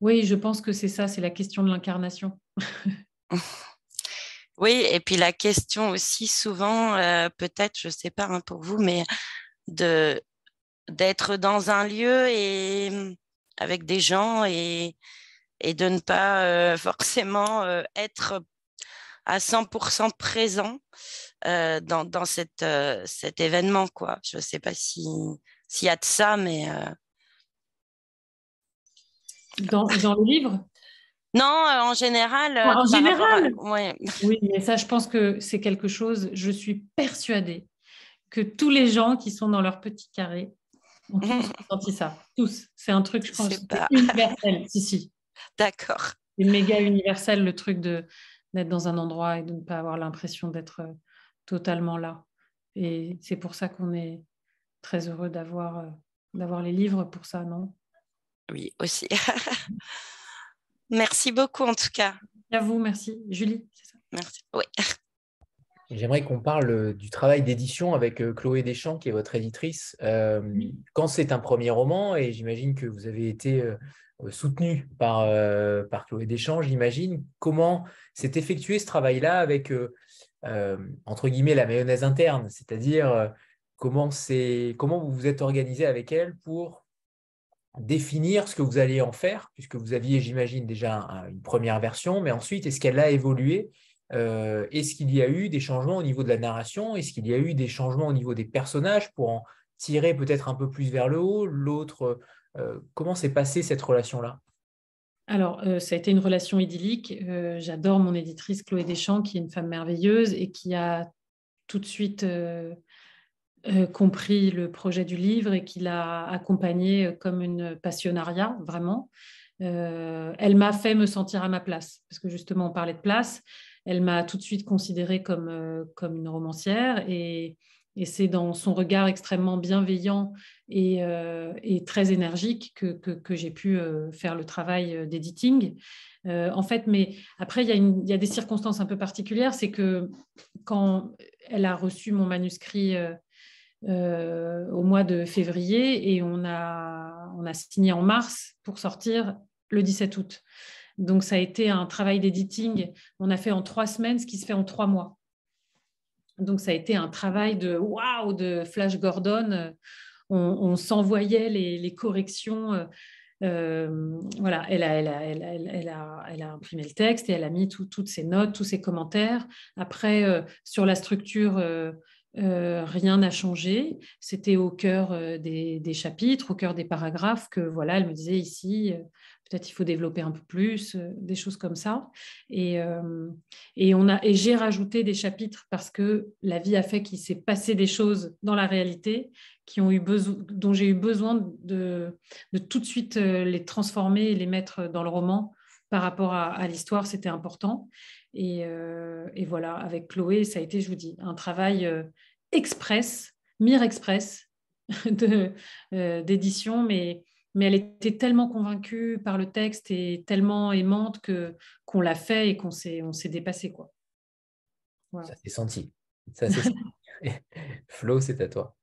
oui, je pense que c'est ça, c'est la question de l'incarnation. oui, et puis la question aussi souvent, euh, peut-être, je ne sais pas hein, pour vous, mais de d'être dans un lieu et avec des gens et, et de ne pas euh, forcément euh, être à 100% présent euh, dans, dans cette, cet événement. Quoi. Je ne sais pas s'il y a de ça, mais... Dans, dans, le livre? Non, en général. en général Oui, mais ça, je pense que c'est quelque chose, je suis persuadée que tous les gens qui sont dans leur petit carré ont tous senti ça. Tous. C'est un truc, je pense, universel. si, si. D'accord. C'est méga universel, le truc de d'être dans un endroit et de ne pas avoir l'impression d'être euh, totalement là. Et c'est pour ça qu'on est très heureux d'avoir euh, d'avoir les livres pour ça, non? Oui, aussi. merci beaucoup en tout cas. À vous, merci. Julie, c'est ça? Merci. Oui. J'aimerais qu'on parle euh, du travail d'édition avec Chloé Deschamps, qui est votre éditrice. Quand c'est un premier roman, et j'imagine que vous avez été euh, soutenu par, euh, par Chloé Deschamps, j'imagine. Comment s'est effectué ce travail-là avec, euh, entre guillemets, la mayonnaise interne? C'est-à-dire, comment, comment vous vous êtes organisé avec elle pour définir ce que vous alliez en faire, puisque vous aviez, j'imagine, déjà une première version, mais ensuite, est-ce qu'elle a évolué? Est-ce qu'il y a eu des changements au niveau de la narration? Est-ce qu'il y a eu des changements au niveau des personnages pour en tirer peut-être un peu plus vers le haut? L'autre euh, comment s'est passée cette relation-là? Alors, euh, ça a été une relation idyllique. Euh, j'adore mon éditrice Chloé Deschamps, qui est une femme merveilleuse et qui a tout de suite compris le projet du livre et qui l'a accompagné comme une passionnariat, vraiment. elle m'a fait me sentir à ma place, parce que justement, on parlait de place. Elle m'a tout de suite considérée comme, comme une romancière et, et c'est dans son regard extrêmement bienveillant et, euh, très énergique que, j'ai pu euh, faire le travail euh, d'editing. en fait, mais après, il y, a des circonstances un peu particulières. C'est que quand elle a reçu mon manuscrit au mois de février et on a, on a signé en mars pour sortir le 17 août. Donc, ça a été un travail d'editing. On a fait en trois semaines ce qui se fait en trois mois. Donc, ça a été un travail de waouh, de Flash Gordon. On, s'envoyait les, corrections. Euh, euh, voilà, elle a, imprimé le texte et elle a mis toutes ses notes, tous ses commentaires. Après, euh, sur la structure, rien n'a changé. C'était au cœur des, des, chapitres, au cœur des paragraphes que voilà, elle me disait ici, peut-être il faut développer un peu plus, euh, des choses comme ça. Et, euh, et, on a, et j'ai rajouté des chapitres parce que la vie a fait qu'il s'est passé des choses dans la réalité qui ont eu besoin, dont j'ai eu besoin de, de, tout de suite euh, les transformer et les mettre dans le roman par rapport à, l'histoire, c'était important. Et, et, voilà, avec Chloé, ça a été, je vous dis, un travail express, mire express d'édition, mais mais elle était tellement convaincue par le texte et tellement aimante que qu'on l'a fait et qu'on s'est on s'est dépassé quoi. Ça s'est senti. Ça Flo, c'est à toi.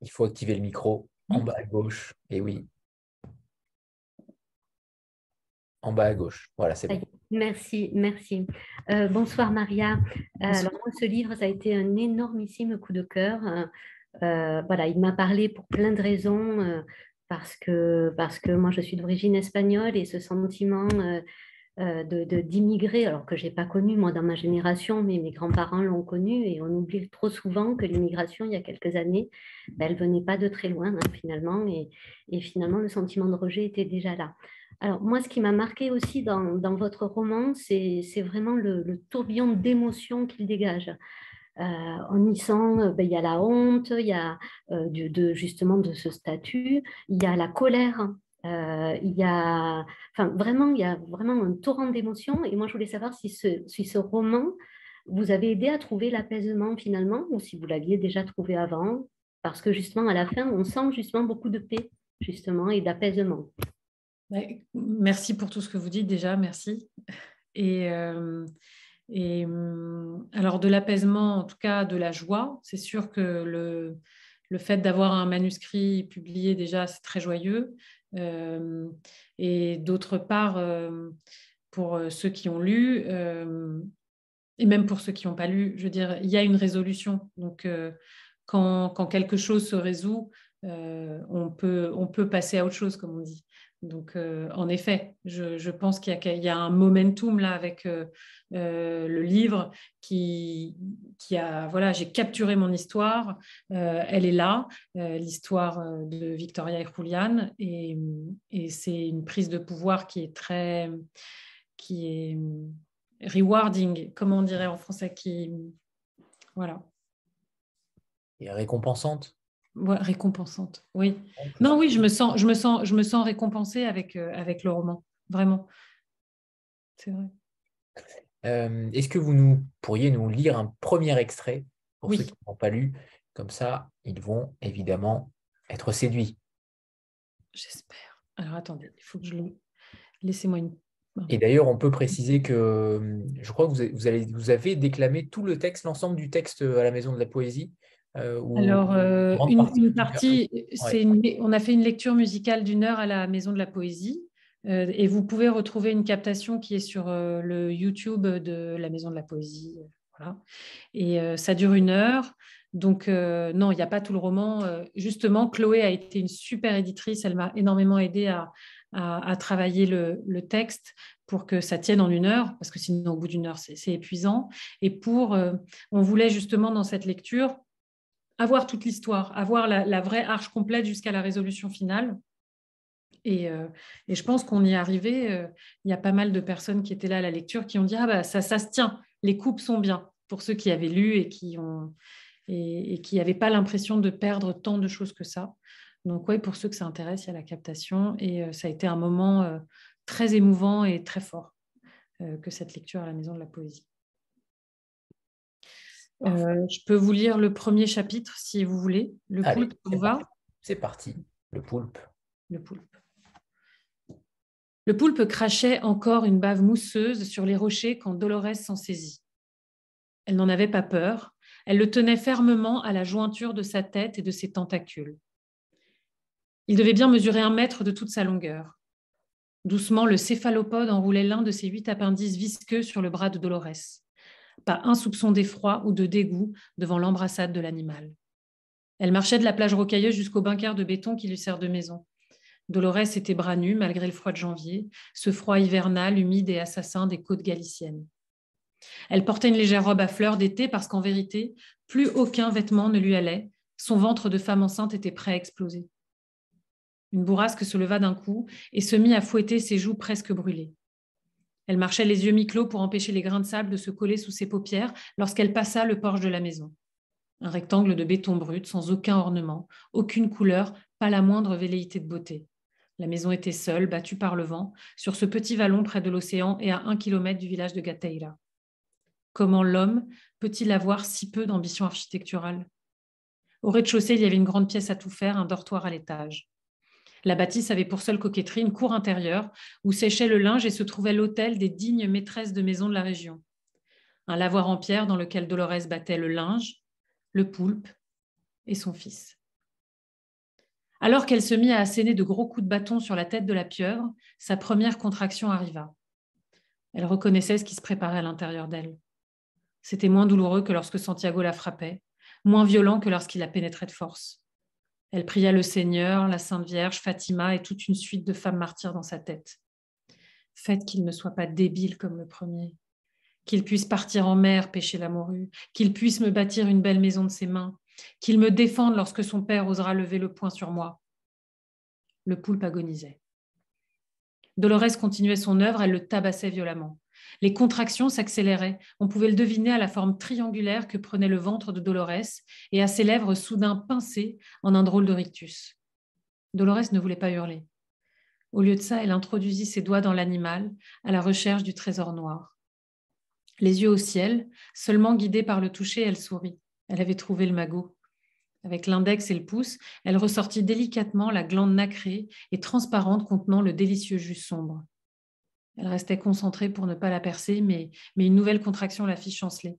Il faut activer le micro en bas à gauche. Et oui. En bas à gauche. Voilà, c'est bon. Merci, merci. Euh, bonsoir Maria. Euh, alors moi, ce livre, ça a été un énormissime coup de cœur. Euh, voilà, il m'a parlé pour plein de raisons, euh, parce, que, parce que moi je suis d'origine espagnole et ce sentiment euh, d'immigrés, alors que je n'ai pas connu moi dans ma génération, mais mes grands-parents l'ont connu et on oublie trop souvent que l'immigration, il y a quelques années, ben, elle venait pas de très loin hein, finalement et, finalement le sentiment de rejet était déjà là. Alors moi, ce qui m'a marqué aussi dans, votre roman, c'est vraiment le, tourbillon d'émotions qu'il dégage. Euh, on y sent, ben, il y a la honte, il y a de, justement de ce statut, il y a la colère euh, il y a, enfin, vraiment, y a vraiment un torrent d'émotions. Et moi, je voulais savoir si ce, si ce roman vous avait aidé à trouver l'apaisement finalement, ou si vous l'aviez déjà trouvé avant, parce que justement, à la fin, on sent justement beaucoup de paix, justement, et d'apaisement. Merci pour tout ce que vous dites déjà, merci. Euh, et hum, alors, de l'apaisement, en tout cas de la joie, c'est sûr que le, le fait d'avoir un manuscrit publié déjà, c'est très joyeux. Euh, et d'autre part, euh, pour euh, ceux qui ont lu, et même pour ceux qui n'ont pas lu, je veux dire, il y a une résolution. Donc, quand, quand, quelque chose se résout, on, peut, on peut passer à autre chose, comme on dit. Donc, euh, en effet, je, pense qu'il y, a un momentum là avec euh, euh, le livre qui, a, voilà, j'ai capturé mon histoire, elle est là, l'histoire de Victoria et Julian, et, c'est une prise de pouvoir qui est très, qui est rewarding, comment on dirait en français, qui, voilà. Et récompensante récompensante, oui. Non, oui, je me sens, je me sens, je me sens récompensée avec, euh, avec le roman, vraiment. C'est vrai. Euh, est-ce que vous nous pourriez nous lire un premier extrait pour ceux qui n'ont pas lu? Comme ça, ils vont évidemment être séduits. J'espère. Alors attendez, il faut que je le. Laissez-moi une. Et d'ailleurs, on peut préciser que je crois que vous avez déclamé tout le texte, l'ensemble du texte à la Maison de la Poésie. Euh, Alors, euh, une, partie, on a fait une lecture musicale d'une heure à la Maison de la Poésie. Euh, et vous pouvez retrouver une captation qui est sur le YouTube de la Maison de la Poésie. Voilà. Et ça dure une heure. Donc, non, il n'y a pas tout le roman. justement, Chloé a été une super éditrice. Elle m'a énormément aidé à, à, travailler le, le, texte pour que ça tienne en une heure, parce que sinon, au bout d'une heure, c'est épuisant. Et pour, on voulait justement dans cette lecture avoir toute l'histoire, avoir la, vraie arche complète jusqu'à la résolution finale. Et, euh, je pense qu'on y est arrivé. Euh, il y a pas mal de personnes qui étaient là à la lecture qui ont dit Ah, bah, ça, ça se tient, les coupes sont bien, pour ceux qui avaient lu et qui n'avaient pas l'impression de perdre tant de choses que ça. Donc, oui, pour ceux que ça intéresse, il y a la captation. Et euh, ça a été un moment très émouvant et très fort que cette lecture à la Maison de la Poésie. Euh, je peux vous lire le premier chapitre si vous voulez. Le poulpe, vous va C'est parti. Le poulpe. Le poulpe. Le poulpe crachait encore une bave mousseuse sur les rochers quand Dolores s'en saisit. Elle n'en avait pas peur. Elle le tenait fermement à la jointure de sa tête et de ses tentacules. Il devait bien mesurer un mètre de toute sa longueur. Doucement, le céphalopode enroulait l'un de ses huit appendices visqueux sur le bras de Dolores pas un soupçon d'effroi ou de dégoût devant l'embrassade de l'animal. Elle marchait de la plage rocailleuse jusqu'au bunker de béton qui lui sert de maison. Dolores était bras nus malgré le froid de janvier, ce froid hivernal, humide et assassin des côtes galiciennes. Elle portait une légère robe à fleurs d'été parce qu'en vérité, plus aucun vêtement ne lui allait, son ventre de femme enceinte était prêt à exploser. Une bourrasque se leva d'un coup et se mit à fouetter ses joues presque brûlées. Elle marchait les yeux mi-clos pour empêcher les grains de sable de se coller sous ses paupières lorsqu'elle passa le porche de la maison. Un rectangle de béton brut, sans aucun ornement, aucune couleur, pas la moindre velléité de beauté. La maison était seule, battue par le vent, sur ce petit vallon près de l'océan et à un kilomètre du village de Gateira. Comment l'homme peut-il avoir si peu d'ambition architecturale? Au rez-de-chaussée, il y avait une grande pièce à tout faire, un dortoir à l'étage. La bâtisse avait pour seule coquetterie une cour intérieure où séchait le linge et se trouvait l'hôtel des dignes maîtresses de maison de la région. Un lavoir en pierre dans lequel Dolores battait le linge, le poulpe et son fils. Alors qu'elle se mit à asséner de gros coups de bâton sur la tête de la pieuvre, sa première contraction arriva. Elle reconnaissait ce qui se préparait à l'intérieur d'elle. C'était moins douloureux que lorsque Santiago la frappait, moins violent que lorsqu'il la pénétrait de force. Elle pria le Seigneur, la Sainte Vierge, Fatima et toute une suite de femmes martyrs dans sa tête. Faites qu'il ne soit pas débile comme le premier, qu'il puisse partir en mer pêcher la morue, qu'il puisse me bâtir une belle maison de ses mains, qu'il me défende lorsque son père osera lever le poing sur moi. Le poulpe agonisait. Dolores continuait son œuvre, elle le tabassait violemment. Les contractions s'accéléraient, on pouvait le deviner à la forme triangulaire que prenait le ventre de Dolores et à ses lèvres soudain pincées en un drôle de rictus. Dolores ne voulait pas hurler. Au lieu de ça, elle introduisit ses doigts dans l'animal à la recherche du trésor noir. Les yeux au ciel, seulement guidée par le toucher, elle sourit. Elle avait trouvé le magot. Avec l'index et le pouce, elle ressortit délicatement la glande nacrée et transparente contenant le délicieux jus sombre. Elle restait concentrée pour ne pas la percer, mais, une nouvelle contraction la fit chanceler.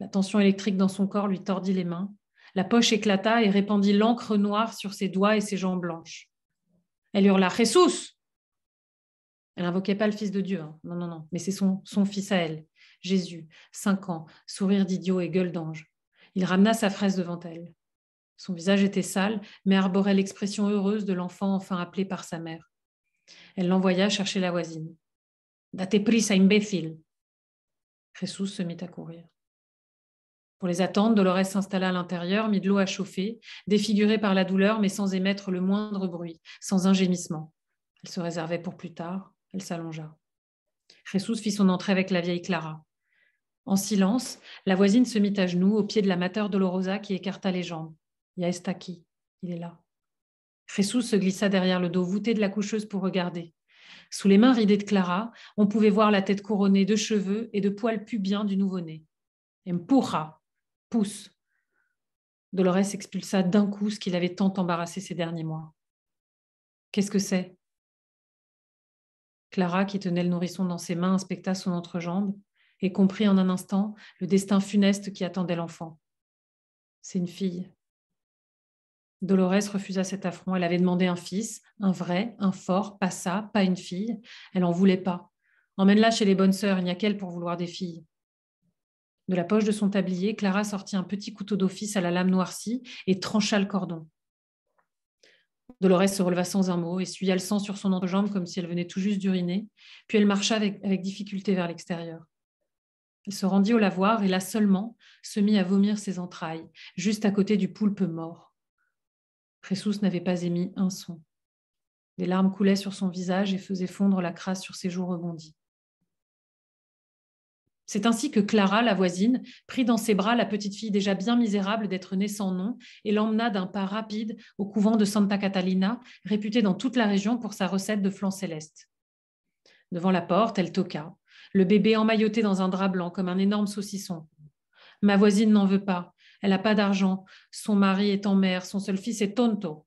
La tension électrique dans son corps lui tordit les mains. La poche éclata et répandit l'encre noire sur ses doigts et ses jambes blanches. Elle hurla Jesus Elle n'invoquait pas le Fils de Dieu, hein. non, non, non, mais c'est son, son fils à elle, Jésus, cinq ans, sourire d'idiot et gueule d'ange. Il ramena sa fraise devant elle. Son visage était sale, mais arborait l'expression heureuse de l'enfant enfin appelé par sa mère. Elle l'envoya chercher la voisine. Date prisa, imbécile. Jesus se mit à courir. Pour les attendre, Dolores s'installa à l'intérieur, mit de l'eau à chauffer, défigurée par la douleur, mais sans émettre le moindre bruit, sans un gémissement. Elle se réservait pour plus tard. Elle s'allongea. Jesus fit son entrée avec la vieille Clara. En silence, la voisine se mit à genoux au pied de la mater Dolorosa qui écarta les jambes. Ya está aquí. Il est là. Jesús se glissa derrière le dos voûté de la coucheuse pour regarder. Sous les mains ridées de Clara, on pouvait voir la tête couronnée de cheveux et de poils pubiens du nouveau-né. Empuja, pousse. Dolores expulsa d'un coup ce qu'il avait tant embarrassé ces derniers mois. Qu'est-ce que c'est? Clara, qui tenait le nourrisson dans ses mains, inspecta son entrejambe et comprit en un instant le destin funeste qui attendait l'enfant. C'est une fille. Dolores refusa cet affront. Elle avait demandé un fils, un vrai, un fort, pas ça, pas une fille. Elle n'en voulait pas. Emmène-la chez les bonnes sœurs, il n'y a qu'elle pour vouloir des filles. De la poche de son tablier, Clara sortit un petit couteau d'office à la lame noircie et trancha le cordon. Dolores se releva sans un mot, essuya le sang sur son entrejambe comme si elle venait tout juste d'uriner, puis elle marcha avec difficulté vers l'extérieur. Elle se rendit au lavoir et là seulement se mit à vomir ses entrailles, juste à côté du poulpe mort. Jesus n'avait pas émis un son. Des larmes coulaient sur son visage et faisaient fondre la crasse sur ses joues rebondies. C'est ainsi que Clara, la voisine, prit dans ses bras la petite fille déjà bien misérable d'être née sans nom et l'emmena d'un pas rapide au couvent de Santa Catalina, réputé dans toute la région pour sa recette de flan céleste. Devant la porte, elle toqua, le bébé emmailloté dans un drap blanc comme un énorme saucisson. Ma voisine n'en veut pas. Elle n'a pas d'argent. Son mari est en mer. Son seul fils est tonto.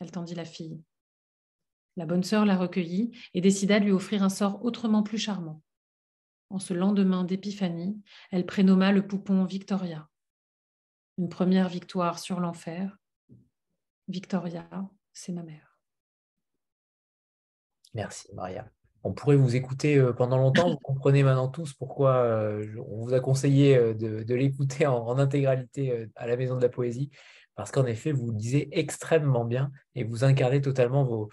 Elle tendit la fille. La bonne sœur la recueillit et décida de lui offrir un sort autrement plus charmant. En ce lendemain d'épiphanie, elle prénomma le poupon Victoria. Une première victoire sur l'enfer. Victoria, c'est ma mère. Merci, Maria on pourrait vous écouter euh, pendant longtemps. Vous comprenez maintenant tous pourquoi euh, on vous a conseillé euh, de, l'écouter en, intégralité à la Maison de la Poésie, parce qu'en effet, vous lisez extrêmement bien et vous incarnez totalement vos,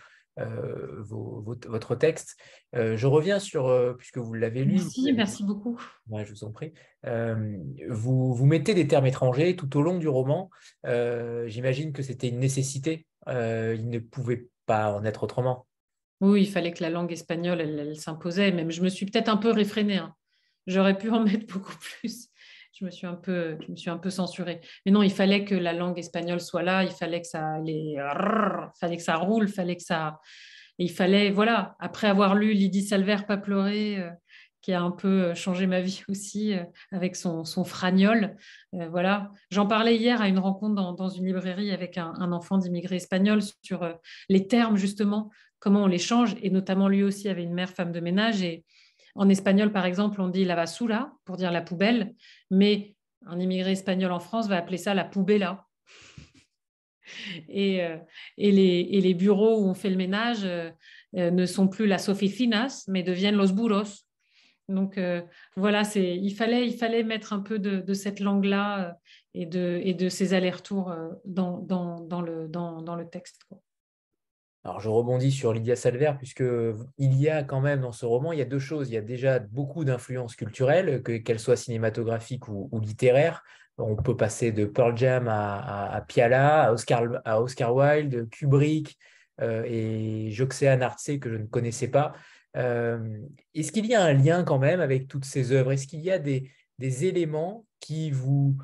votre texte. je reviens sur, puisque vous l'avez lu. Merci, merci beaucoup. je vous en prie. vous, vous mettez des termes étrangers tout au long du roman. J'imagine que c'était une nécessité. il ne pouvait pas en être autrement. Oui, il fallait que la langue espagnole, elle, s'imposait. Même je me suis peut-être un peu réfrénée. Hein. J'aurais pu en mettre beaucoup plus. Je me suis un peu, je me suis un peu censurée. Mais non, il fallait que la langue espagnole soit là. Il fallait que ça, les, fallait que ça roule, fallait que ça. il fallait, voilà. Après avoir lu Lydie Salver, pas pleurer. Euh, qui a un peu euh, changé ma vie aussi euh, avec son, son fragnol. voilà. J'en parlais hier à une rencontre dans, une librairie avec un, un enfant d'immigrés espagnols sur les termes justement comment on les change. Et notamment, lui aussi avait une mère femme de ménage. Et en espagnol, par exemple, on dit la basura pour dire la poubelle, mais un immigré espagnol en France va appeler ça la poubella. Et, euh, et, les, et, les, bureaux où on fait le ménage euh, euh, ne sont plus las oficinas, mais deviennent los buros. Donc voilà, il, fallait, il fallait mettre un peu de, cette langue-là et, de, et de ces allers-retours dans, dans, dans, le, dans, dans le texte. Alors je rebondis sur Lydia Salver, puisque il y a quand même dans ce roman, il y a deux choses. Il y a déjà beaucoup d'influences culturelles, qu'elles soient cinématographiques ou, littéraires. On peut passer de Pearl Jam à, Piala, à Oscar, à Oscar Wilde, Kubrick euh, et Joxean Arce, que je ne connaissais pas. Euh, est-ce qu'il y a un lien quand même avec toutes ces œuvres? Est-ce qu'il y a des, éléments qui vous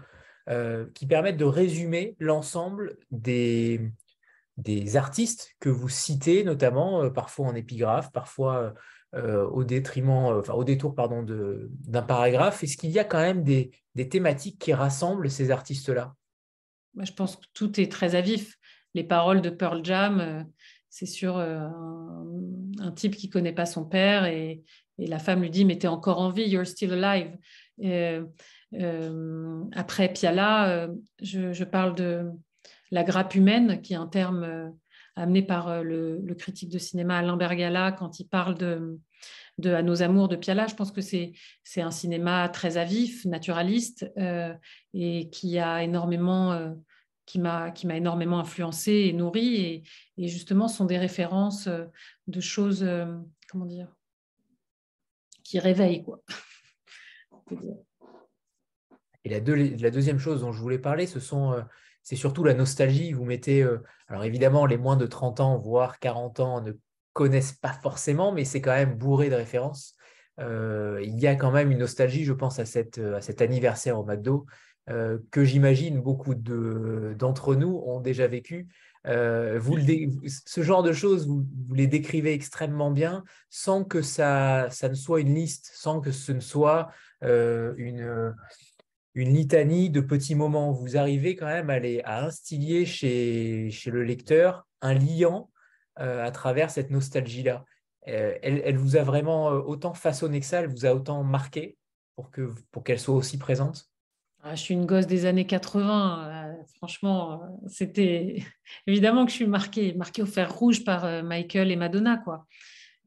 euh, qui permettent de résumer l'ensemble des, des artistes que vous citez, notamment parfois en épigraphe, parfois au détriment, enfin au détour pardon d'un paragraphe. Est-ce qu'il y a quand même des, des thématiques qui rassemblent ces artistes-là? Je pense que tout est très à vif. Les paroles de Pearl Jam, c'est sur un, type qui connaît pas son père et, la femme lui dit mais tu es encore en vie, you're still alive. après Piala, je, parle de la grappe humaine, qui est un terme amené par le, critique de cinéma Alain Bergala quand il parle de, À nos amours de Piala. Je pense que c'est un cinéma très à vif, naturaliste et qui a énormément qui m'a énormément influencé et nourri. Et, et, justement sont des références euh, de choses euh, comment dire qui réveillent quoi. Et la, la, deuxième chose dont je voulais parler ce sont euh, c'est surtout la nostalgie vous mettez alors évidemment les moins de 30 ans voire 40 ans ne connaissent pas forcément mais c'est quand même bourré de références il y a quand même une nostalgie je pense à, à cet anniversaire au McDo euh, que j'imagine beaucoup d'entre nous ont déjà vécu. Euh, vous ce genre de choses, vous, les décrivez extrêmement bien sans que ça, ne soit une liste, sans que ce ne soit euh, une, une litanie de petits moments. Vous arrivez quand même à, les, à instiller chez, le lecteur un liant à travers cette nostalgie-là. Elle, elle, vous a vraiment autant façonné que ça, elle vous a autant marqué pour qu'elle pour qu'elle soit aussi présente? Ah, je suis une gosse des années 80. Euh, franchement, c'était évidemment que je suis marquée, marquée au fer rouge par euh, Michael et Madonna, quoi.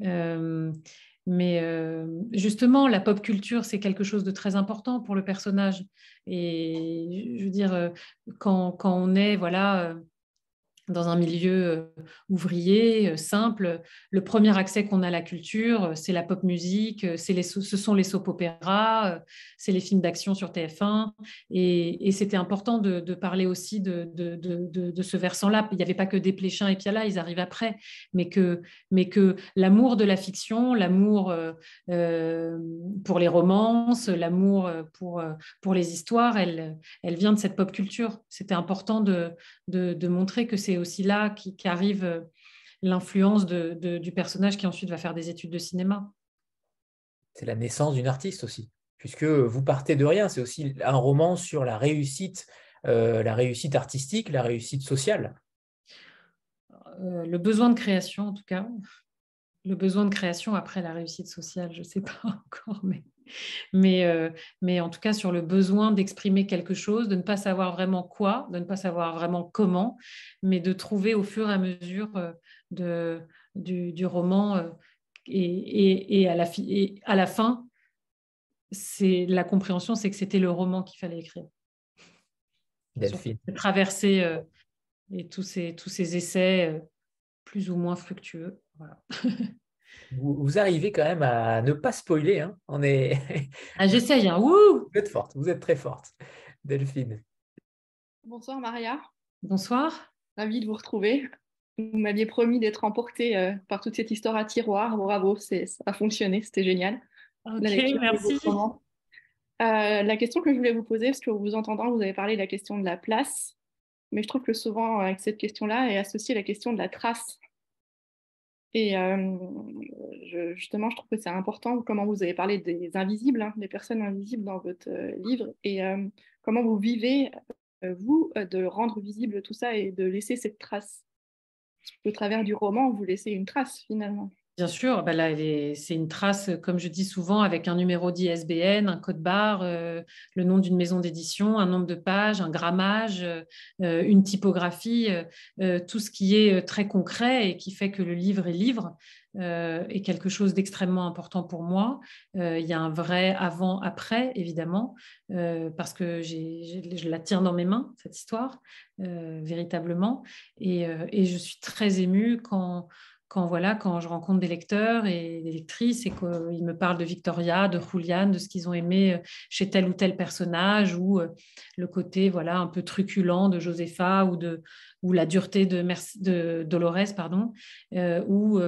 Euh, mais justement, la pop culture, c'est quelque chose de très important pour le personnage. Et je veux dire, quand, quand on est, voilà dans un milieu euh, ouvrier, euh, simple. Le premier accès qu'on a à la culture, euh, c'est la pop musique, ce sont les soap opéras, c'est les films d'action sur TF1. Et, c'était important de, parler aussi de, de, ce versant-là. Il n'y avait pas que des Pléchins et Piala, ils arrivent après, mais que, mais que l'amour de la fiction, l'amour pour les romances, l'amour pour, pour les histoires, elle, elle vient de cette pop culture. C'était important de montrer que c'est aussi là qu'arrive euh, l'influence du personnage qui ensuite va faire des études de cinéma. C'est la naissance d'une artiste aussi, puisque vous partez de rien. C'est aussi un roman sur la réussite, euh, la réussite artistique, la réussite sociale. Euh, le besoin de création, en tout cas. Le besoin de création après la réussite sociale, je ne sais pas encore, mais mais, euh, mais en tout cas sur le besoin d'exprimer quelque chose, de ne pas savoir vraiment quoi, de ne pas savoir vraiment comment, mais de trouver au fur et à mesure euh, de, du, roman euh, et, et, à la et à la fin, c'est la compréhension, c'est que c'était le roman qu'il fallait écrire. Delphine. Traverser et tous ces, tous ces essais plus ou moins fructueux. Voilà. vous, arrivez quand même à ne pas spoiler. Hein. On est... ah, J'essaye. Hein. Vous êtes forte, vous êtes très forte. Delphine. Bonsoir Maria. Bonsoir. Ravie de vous retrouver. Vous m'aviez promis d'être emportée euh, par toute cette histoire à tiroir. Bravo, ça a fonctionné, c'était génial. Ok, merci. Euh, la question que je voulais vous poser, parce que vous entendant, vous avez parlé de la question de la place, mais je trouve que souvent, avec cette question-là, est associée la question de la trace et justement, je trouve que c'est important comment vous avez parlé des invisibles, hein, des personnes invisibles dans votre livre, et comment vous vivez, vous, de rendre visible tout ça et de laisser cette trace? Au travers du roman, vous laissez une trace finalement. Bien sûr, bah là, c'est une trace, comme je dis souvent, avec un numéro d'ISBN, un code barre, euh, le nom d'une maison d'édition, un nombre de pages, un grammage, euh, une typographie, euh, tout ce qui est très concret et qui fait que le livre est livre est quelque chose d'extrêmement important pour moi. il y a un vrai avant-après, évidemment, parce que je la tiens dans mes mains, cette histoire, véritablement. Et, et, je suis très émue quand quand, voilà, quand je rencontre des lecteurs et des lectrices et qu'ils me parlent de Victoria, de Julian, de ce qu'ils ont aimé euh, chez tel ou tel personnage, ou euh, le côté voilà, un peu truculent de Josepha ou, de, ou la dureté de, Dolores, pardon, euh, ou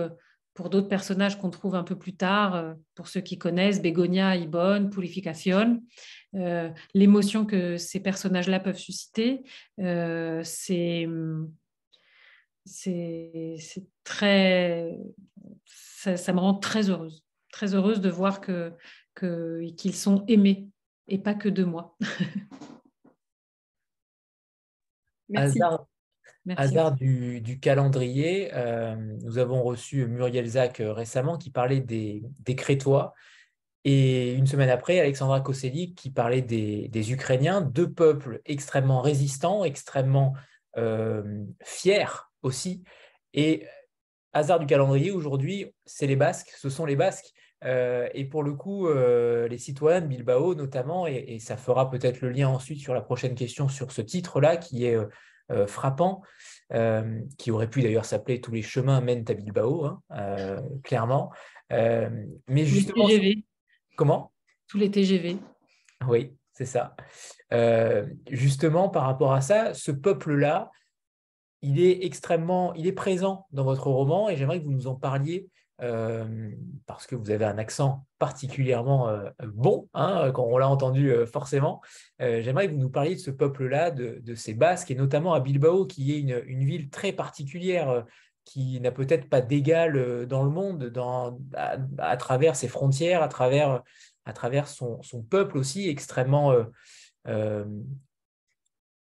pour d'autres personnages qu'on trouve un peu plus tard, pour ceux qui connaissent, Begonia, Ibon, Purification, l'émotion que ces personnages-là peuvent susciter, c'est c'est très, ça, me rend très heureuse, très heureuse de voir que qu'ils sont aimés et pas que de moi. Merci. Hasard, du, calendrier, euh, nous avons reçu Muriel Zach euh, récemment qui parlait des, des, Crétois et une semaine après, Alexandra Koselik qui parlait des, des Ukrainiens, deux peuples extrêmement résistants, extrêmement euh, fiers aussi. Et hasard du calendrier, aujourd'hui, c'est les Basques, ce sont les Basques. Euh, et pour le coup, euh, les citoyens de Bilbao notamment, et, ça fera peut-être le lien ensuite sur la prochaine question sur ce titre-là qui est euh, frappant, qui aurait pu d'ailleurs s'appeler Tous les chemins mènent à Bilbao, hein, clairement. mais justement, TGV. Comment? Tous les TGV. Oui, c'est ça. justement, par rapport à ça, ce peuple-là, il est extrêmement, il est présent dans votre roman et j'aimerais que vous nous en parliez euh, parce que vous avez un accent particulièrement euh, bon, hein, quand on l'a entendu euh, forcément. j'aimerais que vous nous parliez de ce peuple-là, de, ces Basques, et notamment à Bilbao, qui est une, ville très particulière, qui n'a peut-être pas d'égal dans le monde, dans, à, travers ses frontières, à travers, à travers son, son peuple aussi extrêmement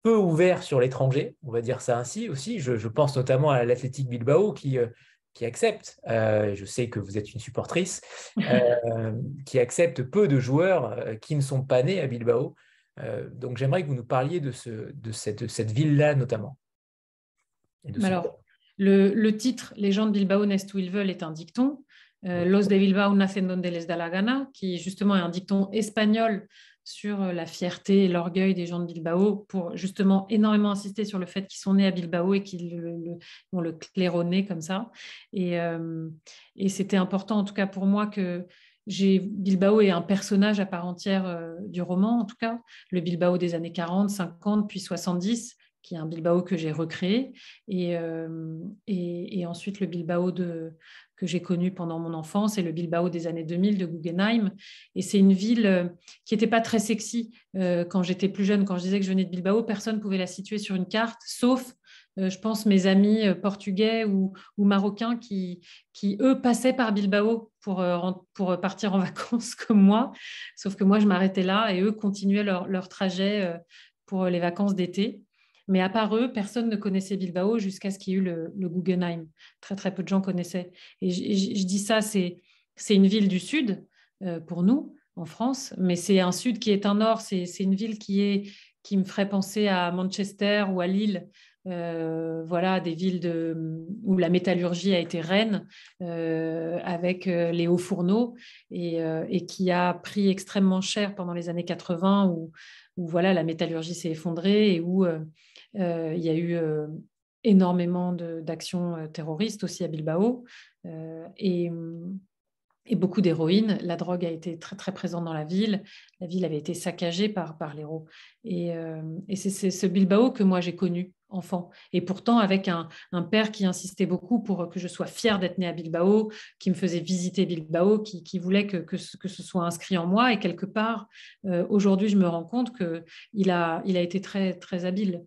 peu ouvert sur l'étranger, on va dire ça ainsi aussi. Je, pense notamment à l'Athletic Bilbao qui, euh, qui accepte, euh, je sais que vous êtes une supportrice, euh, qui accepte peu de joueurs qui ne sont pas nés à Bilbao. donc j'aimerais que vous nous parliez de, ce, de cette, cette ville-là notamment. Alors, le, le, titre Les gens de Bilbao naissent où ils veulent est un dicton. Los de Bilbao nacen donde les da la gana, qui justement est un dicton espagnol sur euh, la fierté et l'orgueil des gens de Bilbao pour justement énormément insister sur le fait qu'ils sont nés à Bilbao et qu'ils le, vont le claironner comme ça. Euh, et, c'était important en tout cas pour moi que Bilbao est un personnage à part entière euh, du roman en tout cas, le Bilbao des années 40, 50 puis 70 qui est un Bilbao que j'ai recréé, et, et, ensuite le Bilbao que j'ai connu pendant mon enfance et le Bilbao des années 2000 de Guggenheim. Et c'est une ville euh, qui n'était pas très sexy euh, quand j'étais plus jeune. Quand je disais que je venais de Bilbao, personne ne pouvait la situer sur une carte, sauf, euh, je pense, mes amis portugais ou, marocains qui, eux, passaient par Bilbao pour, partir en vacances comme moi. Sauf que moi, je m'arrêtais là et eux continuaient leur trajet pour les vacances d'été. Mais à part eux, personne ne connaissait Bilbao jusqu'à ce qu'il y ait eu le, Guggenheim. Très, très peu de gens connaissaient. Et je, dis ça, c'est une ville du Sud euh, pour nous, en France, mais c'est un Sud qui est un Nord. C'est une ville qui, est, qui me ferait penser à Manchester ou à Lille. Euh, voilà, des villes où la métallurgie a été reine euh, avec les hauts fourneaux et, qui a pris extrêmement cher pendant les années 80 où, voilà, la métallurgie s'est effondrée et où euh, il y a eu euh, énormément d'actions euh, terroristes aussi à Bilbao. et et beaucoup d'héroïne. La drogue a été très très présente dans la ville. La ville avait été saccagée par, par l'héros. Et, et c'est ce Bilbao que moi j'ai connu enfant. Et pourtant, avec un, père qui insistait beaucoup pour que je sois fière d'être née à Bilbao, qui me faisait visiter Bilbao, qui, voulait que, que, ce soit inscrit en moi. Et quelque part, euh, aujourd'hui, je me rends compte qu'il a, il a été très, très habile,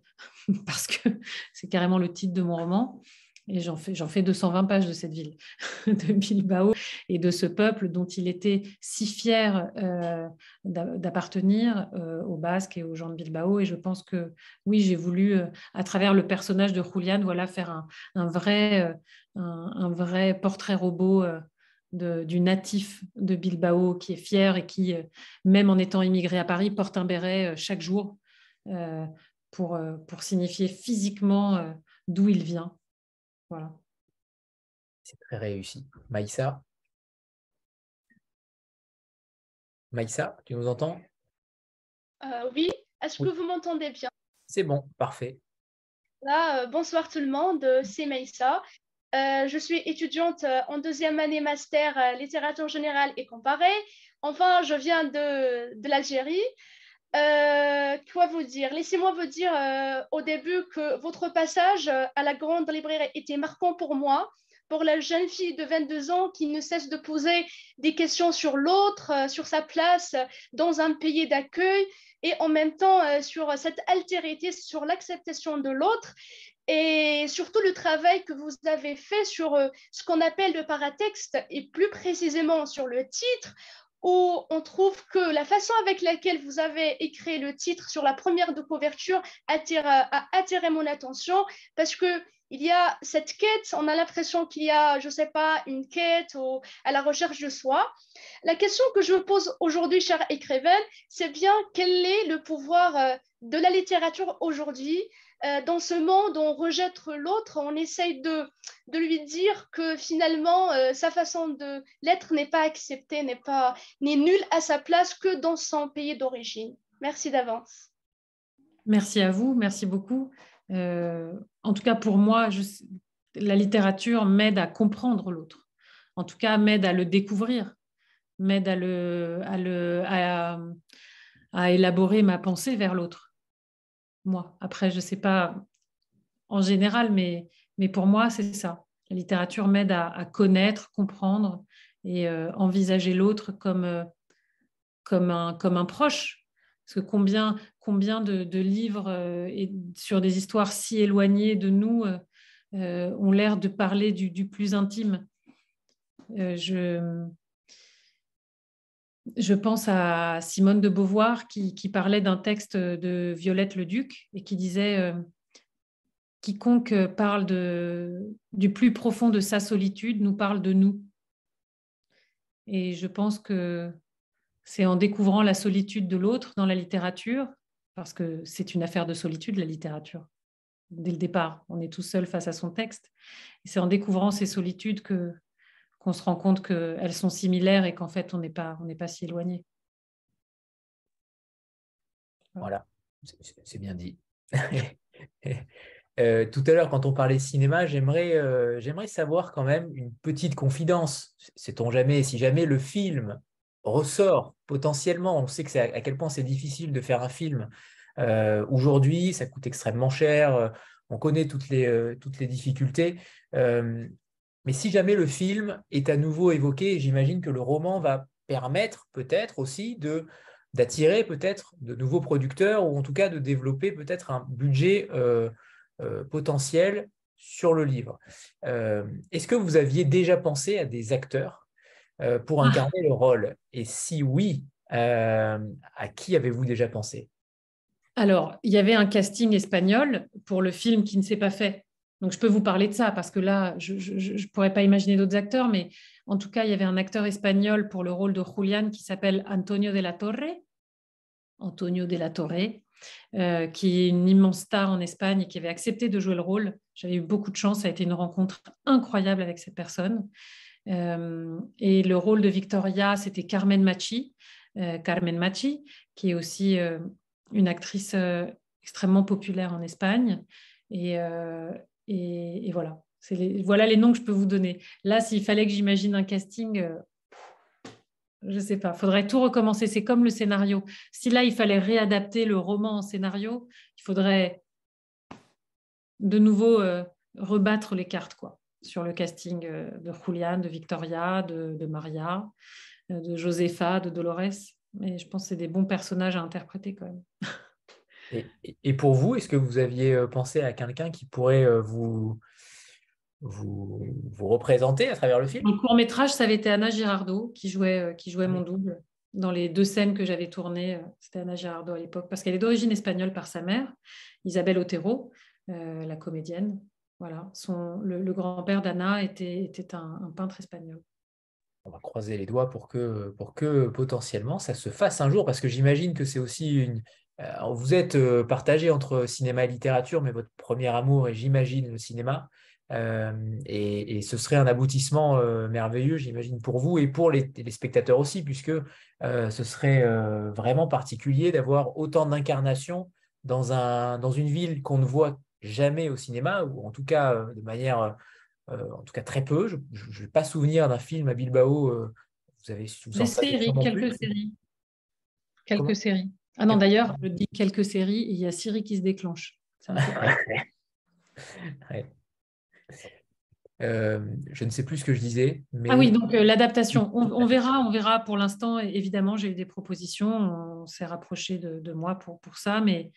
parce que c'est carrément le titre de mon roman. Et j'en fais, j'en fais 220 pages de cette ville, de Bilbao, et de ce peuple dont il était si fier euh, d'appartenir euh, aux Basques et aux gens de Bilbao. Et je pense que oui, j'ai voulu, euh, à travers le personnage de Julian, voilà, faire un, vrai, un, vrai portrait robot du natif de Bilbao qui est fier et qui, même en étant immigré à Paris, porte un béret chaque jour pour, pour signifier physiquement d'où il vient. Voilà. C'est très réussi. Maïssa? Maïssa, tu nous entends? Euh, Oui, est-ce que vous m'entendez bien? C'est bon, parfait. Là, euh, bonsoir tout le monde, euh, c'est Maïssa. je suis étudiante en deuxième année master littérature générale et comparée. Enfin, je viens de, de l'Algérie. Euh, quoi vous dire? Laissez-moi vous dire euh, au début que votre passage euh, à la grande librairie était marquant pour moi, pour la jeune fille de 22 ans qui ne cesse de poser des questions sur l'autre, sur sa place dans un pays d'accueil et en même temps sur cette altérité, sur l'acceptation de l'autre et surtout le travail que vous avez fait sur ce qu'on appelle le paratexte et plus précisément sur le titre où on trouve que la façon avec laquelle vous avez écrit le titre sur la première de couverture attire, a attiré mon attention parce que il y a cette quête, on a l'impression qu'il y a, je ne sais pas, une quête à la recherche de soi. La question que je me pose aujourd'hui, cher écrivaine, c'est bien quel est le pouvoir euh, de la littérature aujourd'hui euh, dans ce monde, on rejette l'autre, on essaye de, lui dire que finalement, euh, sa façon de l'être n'est pas acceptée, n'est pas n'est nulle à sa place que dans son pays d'origine. Merci d'avance. Merci à vous, merci beaucoup. Euh, en tout cas, pour moi, la littérature m'aide à comprendre l'autre. En tout cas, m'aide à le découvrir, m'aide à élaborer ma pensée vers l'autre moi. Après, je ne sais pas en général, mais, mais pour moi, c'est ça. La littérature m'aide à, connaître, comprendre et euh, envisager l'autre comme, euh, comme, un, comme un proche. Parce que combien, combien de, livres euh, sur des histoires si éloignées de nous ont l'air de parler du, plus intime. Je pense à Simone de Beauvoir qui, parlait d'un texte de Violette le Duc et qui disait euh, Quiconque parle du plus profond de sa solitude nous parle de nous. Et je pense que c'est en découvrant la solitude de l'autre dans la littérature, parce que c'est une affaire de solitude, la littérature. Dès le départ, on est tout seul face à son texte. c'est en découvrant ces solitudes que, qu'on se rend compte qu'elles sont similaires et qu'en fait, on n'est pas, pas si éloigné. Voilà, c'est bien dit. Euh, tout à l'heure, quand on parlait cinéma, j'aimerais euh, j'aimerais savoir quand même une petite confidence. Sait-on jamais, si jamais le film ressort potentiellement, on sait que à, quel point c'est difficile de faire un film euh, aujourd'hui, ça coûte extrêmement cher, on connaît toutes les, toutes les difficultés. Mais si jamais le film est à nouveau évoqué, j'imagine que le roman va permettre peut-être aussi de d'attirer peut-être de nouveaux producteurs ou en tout cas de développer peut-être un budget euh, euh, potentiel sur le livre. Euh, est-ce que vous aviez déjà pensé à des acteurs pour ah. incarner le rôle? Et si oui, à qui avez-vous déjà pensé? Alors, il y avait un casting espagnol pour le film qui ne s'est pas fait donc, je peux vous parler de ça parce que là, je ne pourrais pas imaginer d'autres acteurs, mais en tout cas, il y avait un acteur espagnol pour le rôle de Julian qui s'appelle Antonio de la Torre. Antonio de la Torre, euh, qui est une immense star en Espagne et qui avait accepté de jouer le rôle. J'avais eu beaucoup de chance, ça a été une rencontre incroyable avec cette personne. Euh, et le rôle de Victoria, c'était Carmen Machi, euh, Carmen Machi, qui est aussi une actrice extrêmement populaire en Espagne. Et, et, voilà. voilà les noms que je peux vous donner. Là, s'il fallait que j'imagine un casting, euh, je ne sais pas, faudrait tout recommencer. C'est comme le scénario. Si là, il fallait réadapter le roman en scénario, il faudrait de nouveau euh, rebattre les cartes quoi, sur le casting euh, de Julian, de Victoria, de, Maria, de Josefa, de Dolores. Mais je pense que c'est des bons personnages à interpréter quand même. Et, pour vous, est-ce que vous aviez euh, pensé à quelqu'un qui pourrait euh, vous, vous, vous représentez à travers le film? Le court métrage, ça avait été Anna Girardot qui jouait, qui jouait mon double. Dans les deux scènes que j'avais tournées, c'était Anna Girardot à l'époque, parce qu'elle est d'origine espagnole par sa mère, Isabelle Otero, la comédienne. Voilà, son, le, grand-père d'Anna était, était un, peintre espagnol on va croiser les doigts pour que, pour que potentiellement ça se fasse un jour, parce que j'imagine que c'est aussi une... Euh, vous êtes euh, partagé entre cinéma et littérature, mais votre premier amour est, j'imagine, le cinéma. Euh, et, ce serait un aboutissement merveilleux, j'imagine, pour vous et pour les, spectateurs aussi, puisque ce serait vraiment particulier d'avoir autant d'incarnations dans, un, dans une ville qu'on ne voit jamais au cinéma, ou en tout cas de manière en tout cas très peu. Je ne vais pas souvenir d'un film à Bilbao. Vous avez Des séries, quelques séries. Quelques séries. Ah non, d'ailleurs, je dis quelques séries et il y a Siri qui se déclenche. Euh, je ne sais plus ce que je disais. Mais... Ah oui, donc l'adaptation. On, verra, on verra pour l'instant. Évidemment, j'ai eu des propositions. On s'est rapproché de, moi pour, pour ça, mais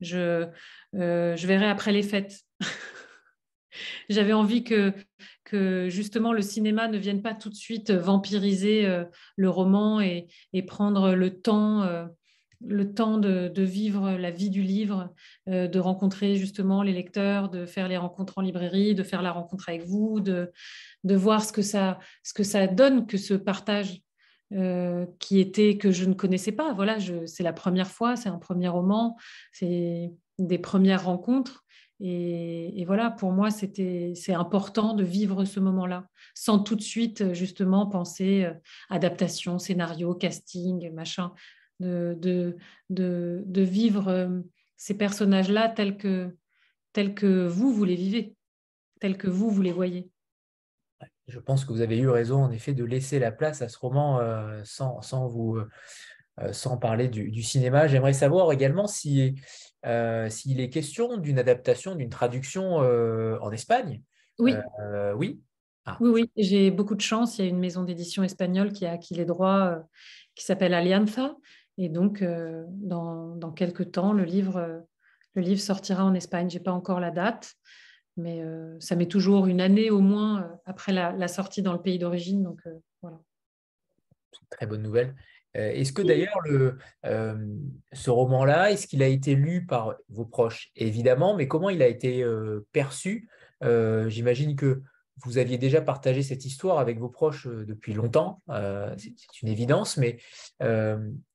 je, je verrai après les fêtes. J'avais envie que, que justement le cinéma ne vienne pas tout de suite vampiriser euh, le roman et, prendre le temps, euh, le temps de, vivre la vie du livre, euh, de rencontrer justement les lecteurs, de faire les rencontres en librairie, de faire la rencontre avec vous, de, de voir ce que, ça, ce que ça donne que ce partage. qui était que je ne connaissais pas. Voilà, c'est la première fois, c'est un premier roman, c'est des premières rencontres. Et, voilà, pour moi, c'est important de vivre ce moment-là, sans tout de suite justement penser euh, adaptation, scénario, casting, machin, de, de, de, vivre euh, ces personnages-là tels que, tels que vous, vous les vivez, tels que vous, vous les voyez. Je pense que vous avez eu raison, en effet, de laisser la place à ce roman euh, sans, sans, vous, sans parler du, du cinéma. J'aimerais savoir également si euh, s'il est question d'une adaptation, d'une traduction euh, en Espagne. Oui. Euh, oui. Ah. Oui, oui, j'ai beaucoup de chance. Il y a une maison d'édition espagnole qui a acquis les droits qui s'appelle Alianza. Et donc, dans, dans, quelques temps, le livre, le livre sortira en Espagne. Je n'ai pas encore la date, mais ça met toujours une année au moins après la, la, sortie dans le pays d'origine. Donc, voilà. Très bonne nouvelle. Euh, est-ce que d'ailleurs euh, ce roman-là, est-ce qu'il a été lu par vos proches? Évidemment, mais comment il a été euh, perçu? J'imagine que vous aviez déjà partagé cette histoire avec vos proches depuis longtemps, c'est une évidence, mais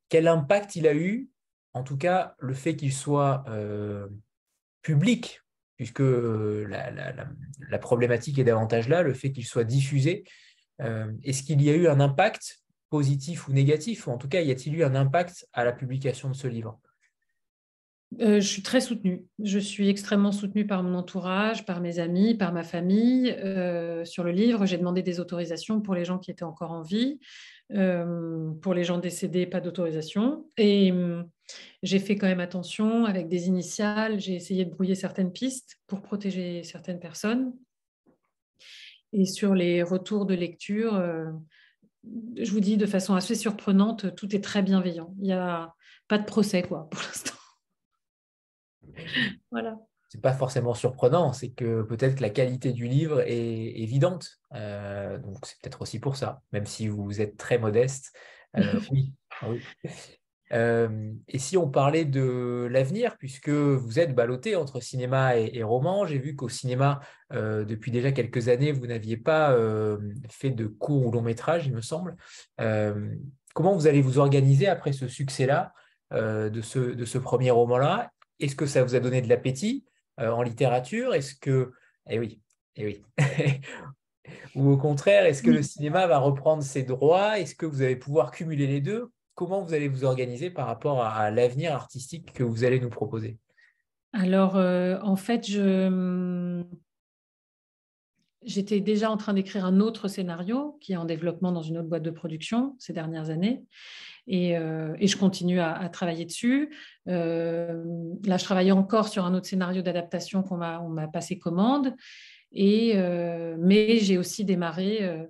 quel impact il a eu En tout cas, le fait qu'il soit public, puisque la, la, problématique est davantage là, le fait qu'il soit diffusé, est-ce qu'il y a eu un impact positif ou négatif Ou en tout cas, y a-t-il eu un impact à la publication de ce livre? Euh, je suis très soutenue. Je suis extrêmement soutenue par mon entourage, par mes amis, par ma famille euh, sur le livre. J'ai demandé des autorisations pour les gens qui étaient encore en vie. Euh, pour les gens décédés, pas d'autorisation. Et hum, j'ai fait quand même attention avec des initiales. J'ai essayé de brouiller certaines pistes pour protéger certaines personnes. Et sur les retours de lecture, je vous dis de façon assez surprenante, tout est très bienveillant. Il n'y a pas de procès, quoi, pour l'instant. voilà. C'est pas forcément surprenant, c'est que peut-être que la qualité du livre est évidente. Euh, donc c'est peut-être aussi pour ça, même si vous êtes très modeste. Euh, oui. oui. Euh, et si on parlait de l'avenir, puisque vous êtes ballotté entre cinéma et, roman, j'ai vu qu'au cinéma, euh, depuis déjà quelques années, vous n'aviez pas euh, fait de court ou long métrage, il me semble. comment vous allez vous organiser après ce succès-là, de, ce, de ce premier roman-là? Est-ce que ça vous a donné de l'appétit? En littérature Est-ce que... Eh oui, eh oui. ou au contraire, est-ce que le cinéma va reprendre ses droits? Est-ce que vous allez pouvoir cumuler les deux? Comment vous allez vous organiser par rapport à, l'avenir artistique que vous allez nous proposer? Alors, euh, en fait, j'étais déjà en train d'écrire un autre scénario qui est en développement dans une autre boîte de production ces dernières années. Et, euh, je continue à, travailler dessus. Euh, là, je travaille encore sur un autre scénario d'adaptation qu'on m'a passé commande. Et, mais j'ai aussi démarré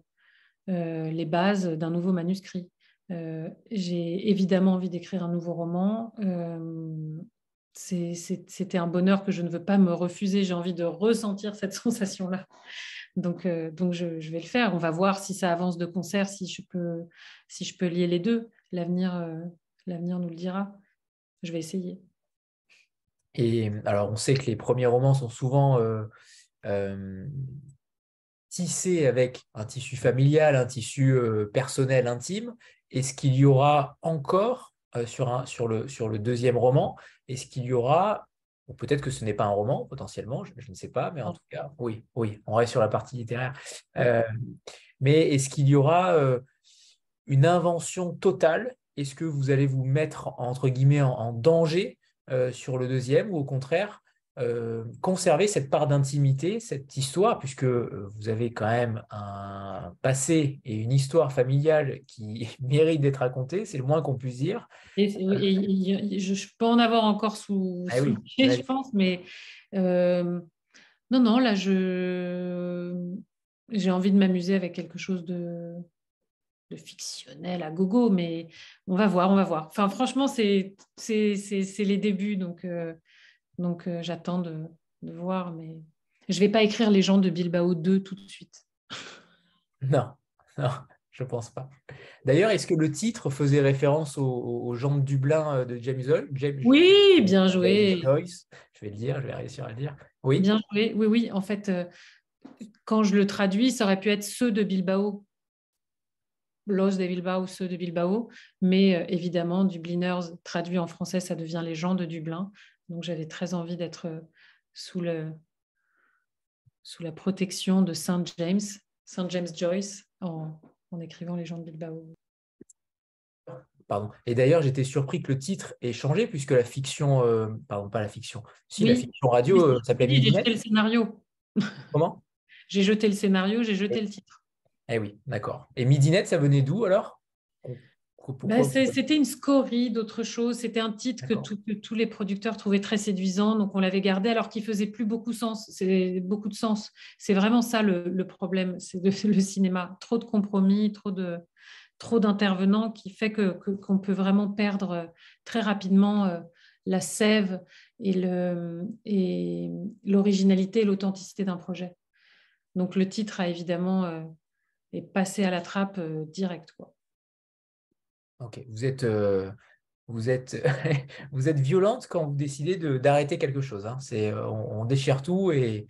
les bases d'un nouveau manuscrit. Euh, j'ai évidemment envie d'écrire un nouveau roman. Euh, c'était un bonheur que je ne veux pas me refuser. J'ai envie de ressentir cette sensation-là Donc, je, vais le faire. On va voir si ça avance de concert, si je peux lier les deux. L'avenir, l'avenir nous le dira. Je vais essayer. Et alors, on sait que les premiers romans sont souvent tissés avec un tissu familial, un tissu personnel intime. Est-ce qu'il y aura encore sur, un, sur, le, sur le deuxième roman, est-ce qu'il y aura, ou peut-être que ce n'est pas un roman potentiellement, je, ne sais pas, mais en tout cas, oui, oui, on reste sur la partie littéraire. mais est-ce qu'il y aura une invention totale Est-ce que vous allez vous mettre entre guillemets en danger euh, sur le deuxième, ou au contraire, euh, conserver cette part d'intimité, cette histoire, puisque euh, vous avez quand même un passé et une histoire familiale qui mérite d'être racontée, c'est le moins qu'on puisse dire. Et, je, peux en avoir encore sous, ah je pense, mais non, non, là, je j'ai envie de m'amuser avec quelque chose de, de fictionnel à gogo, mais on va voir, on va voir. Enfin, franchement, c'est les débuts, donc, euh, donc euh, j'attends de, voir, mais je ne vais pas écrire les gens de Bilbao 2 tout de suite. Non, non, je pense pas. D'ailleurs, est-ce que le titre faisait référence aux, gens de Dublin euh, de James Joyce Oui, bien joué. Je vais le dire, je vais réussir à le dire. Oui. Bien joué. Oui, oui. En fait, quand je le traduis, ça aurait pu être ceux de Bilbao Los de Bilbao, ceux de Bilbao, mais euh, évidemment, Dubliners traduit en français, ça devient les gens de Dublin. Donc j'avais très envie d'être euh, sous, le, sous la protection de Saint James, Saint James Joyce, en, écrivant les gens de Bilbao. Pardon. Et d'ailleurs, j'étais surpris que le titre ait changé puisque la fiction, euh, pardon, pas la fiction, si la fiction radio s'appelait J'ai jeté le scénario. Comment? J'ai jeté le scénario, j'ai jeté le titre. Eh oui, d'accord. Et Midinet, ça venait d'où alors? Bah, C'était une scorie d'autre chose. C'était un titre que, tous les producteurs trouvaient très séduisant, donc on l'avait gardé alors qu'il faisait plus beaucoup sens. C'est beaucoup de sens. C'est vraiment ça le, problème. C'est le cinéma. Trop de compromis, trop de trop d'intervenants qui fait que qu'on peut vraiment perdre euh, très rapidement euh, la sève et le et l'originalité et l'authenticité d'un projet. Donc le titre a évidemment euh, et passer à la trappe euh, direct. Quoi. Ok, vous êtes, euh, vous, êtes, vous êtes violente quand vous décidez d'arrêter quelque chose. Hein. C'est, euh, on, déchire tout et,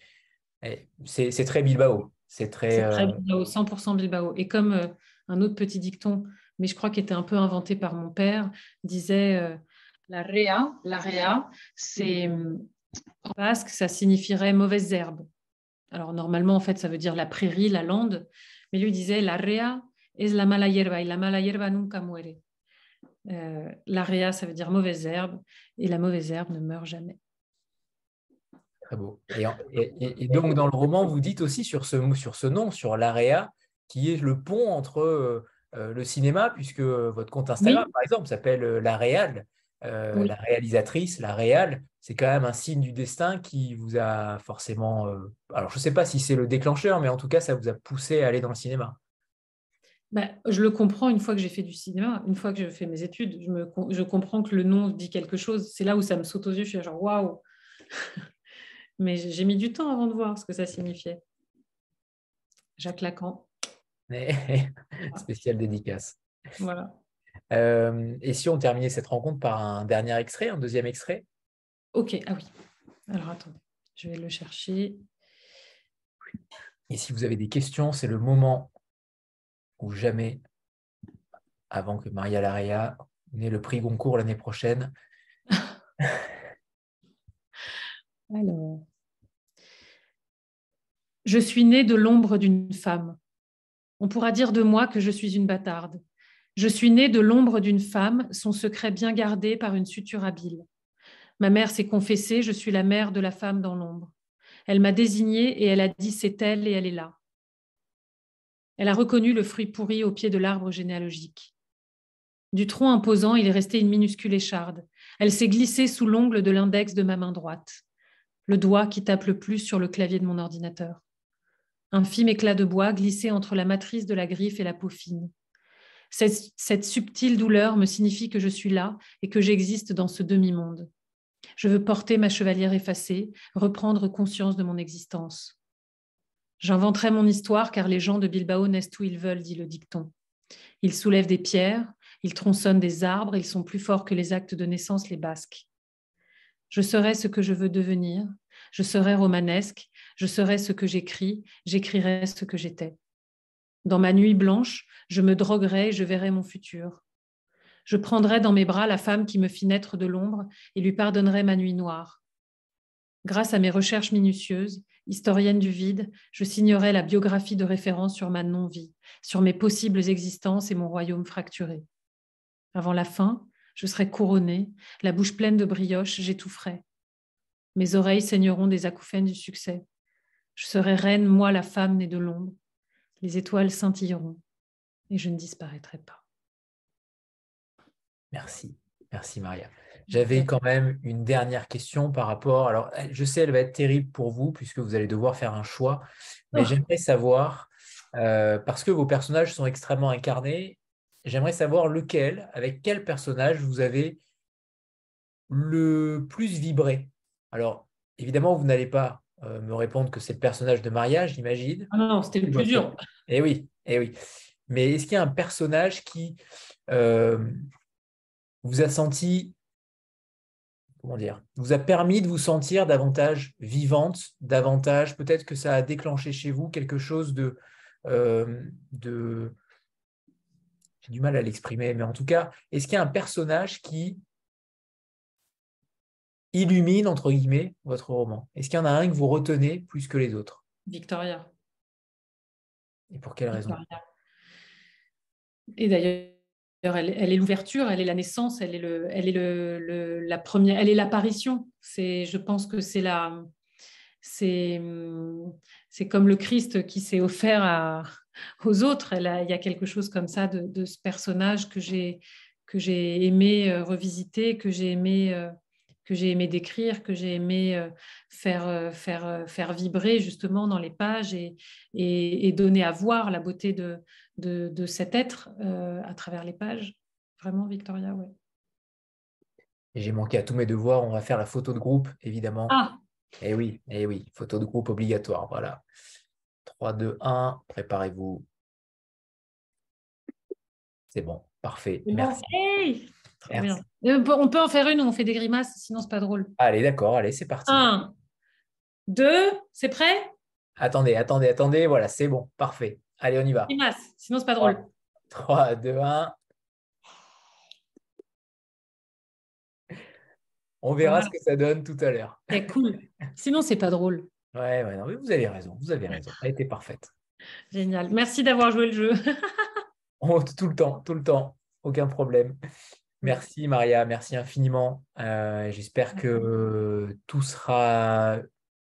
c'est très Bilbao. C'est très, très, Bilbao, 100% Bilbao. Et comme un autre petit dicton, mais je crois qu'il était un peu inventé par mon père, disait la rea, la rea, c'est en basque, ça signifierait mauvaise herbe. Alors normalement, en fait, ça veut dire la prairie, la lande, mais lui disait, la rea es la mala hierba, et la mala hierba nunca muere. Euh, la rea, ça veut dire mauvaise herbe, et la mauvaise herbe ne meurt jamais. Très beau. Et, donc, dans le roman, vous dites aussi sur ce, sur ce nom, sur l'AREA, qui est le pont entre euh, euh, le cinéma, puisque votre compte Instagram, par exemple, s'appelle La Réal, la réalisatrice, la Réal. C'est quand même un signe du destin qui vous a forcément. alors, je ne sais pas si c'est le déclencheur, mais en tout cas, ça vous a poussé à aller dans le cinéma. Bah, je le comprends une fois que j'ai fait du cinéma, une fois que j'ai fait mes études, je, me, je comprends que le nom dit quelque chose. C'est là où ça me saute aux yeux, je suis genre waouh Mais j'ai mis du temps avant de voir ce que ça signifiait. Jacques Lacan. Spécial dédicace. Voilà. Euh, et si on terminait cette rencontre par un dernier extrait, un deuxième extrait? Ok, ah oui. Alors attendez, je vais le chercher. Et si vous avez des questions, c'est le moment ou jamais, avant que Maria Laria n'ait le prix Goncourt l'année prochaine. Alors, je suis née de l'ombre d'une femme. On pourra dire de moi que je suis une bâtarde. Je suis née de l'ombre d'une femme, son secret bien gardé par une suture habile. Ma mère s'est confessée, je suis la mère de la femme dans l'ombre. Elle m'a désignée et elle a dit c'est elle et elle est là. Elle a reconnu le fruit pourri au pied de l'arbre généalogique. Du tronc imposant, il est resté une minuscule écharde. Elle s'est glissée sous l'ongle de l'index de ma main droite, le doigt qui tape le plus sur le clavier de mon ordinateur. Un film éclat de bois glissé entre la matrice de la griffe et la peau fine. Cette, subtile douleur me signifie que je suis là et que j'existe dans ce demi-monde. Je veux porter ma chevalière effacée, reprendre conscience de mon existence. J'inventerai mon histoire car les gens de Bilbao naissent où ils veulent, dit le dicton. Ils soulèvent des pierres, ils tronçonnent des arbres, ils sont plus forts que les actes de naissance, les Basques. Je serai ce que je veux devenir, je serai romanesque, je serai ce que j'écris, j'écrirai ce que j'étais. Dans ma nuit blanche, je me droguerai et je verrai mon futur. Je prendrai dans mes bras la femme qui me fit naître de l'ombre et lui pardonnerai ma nuit noire. Grâce à mes recherches minutieuses, historienne du vide, je signerai la biographie de référence sur ma non-vie, sur mes possibles existences et mon royaume fracturé. Avant la fin, je serai couronnée, la bouche pleine de brioche, j'étoufferai. Mes oreilles saigneront des acouphènes du succès. Je serai reine, moi la femme née de l'ombre. Les étoiles scintilleront et je ne disparaîtrai pas. Merci, merci Maria. J'avais quand même une dernière question par rapport. Alors, je sais, elle va être terrible pour vous puisque vous allez devoir faire un choix, mais oh. j'aimerais savoir, euh, parce que vos personnages sont extrêmement incarnés, j'aimerais savoir lequel, avec quel personnage vous avez le plus vibré. Alors, évidemment, vous n'allez pas euh, me répondre que c'est le personnage de Maria, j'imagine. Ah non, c'était le plus dur. Eh oui, eh oui. Mais est-ce qu'il y a un personnage qui euh, vous a senti comment dire, vous a permis de vous sentir davantage vivante, davantage, peut-être que ça a déclenché chez vous quelque chose de, euh, de j'ai du mal à l'exprimer, mais en tout cas, est-ce qu'il y a un personnage qui illumine, entre guillemets, votre roman Est-ce qu'il y en a un que vous retenez plus que les autres? Victoria. Et pour quelle raison? Et d'ailleurs, elle, est l'ouverture, elle est la naissance, elle est, le, elle est le, la première, elle est l'apparition. C'est, je pense que c'est la, c'est, c'est comme le Christ qui s'est offert à, aux autres. il y a quelque chose comme ça de, ce personnage que j'ai, que j'ai aimé euh, revisiter, que j'ai aimé, euh, que j'ai aimé décrire, que j'ai aimé euh, faire, faire, faire vibrer justement dans les pages et, et donner à voir la beauté de, de, cet être euh, à travers les pages. Vraiment, Victoria, ouais. J'ai manqué à tous mes devoirs. On va faire la photo de groupe, évidemment. Ah Eh oui, eh oui, photo de groupe obligatoire. Voilà. 3, 2, 1, préparez-vous. C'est bon, parfait. Merci. Euh, on peut en faire une où on fait des grimaces, sinon c'est pas drôle. Allez, d'accord, allez, c'est parti. 1, 2, c'est prêt? Attendez, attendez, attendez, voilà, c'est bon, parfait. Allez, on y va. sinon c'est pas drôle. 3, 2, 1. On verra ce que ça donne tout à l'heure. C'est cool. Sinon, c'est pas drôle. Ouais, ouais, non, mais vous avez raison. Vous avez raison. Elle était parfaite. Génial. Merci d'avoir joué le jeu. Oh, tout le temps, tout le temps. Aucun problème. Merci Maria, merci infiniment. Euh, j'espère que tout sera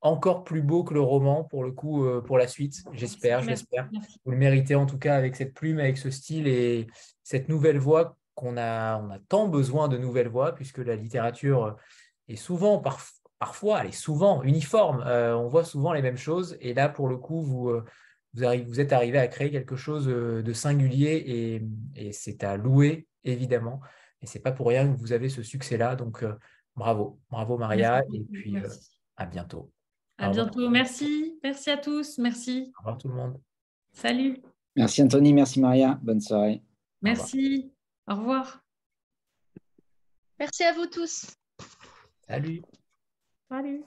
encore plus beau que le roman pour le coup euh, pour la suite. J'espère, j'espère. Vous le méritez en tout cas avec cette plume, avec ce style et cette nouvelle voix qu'on a. On a tant besoin de nouvelles voix puisque la littérature est souvent, parfois, elle est souvent uniforme. Euh, on voit souvent les mêmes choses et là pour le coup vous euh, vous êtes arrivé à créer quelque chose de singulier et, c'est à louer évidemment. Et c'est pas pour rien que vous avez ce succès-là. Donc bravo, bravo Maria et puis à bientôt. À bientôt. Merci. Merci à tous. Merci. Au revoir tout le monde. Salut. Merci Anthony. Merci Maria. Bonne soirée. Merci. Au revoir. Merci à vous tous. Salut. Salut.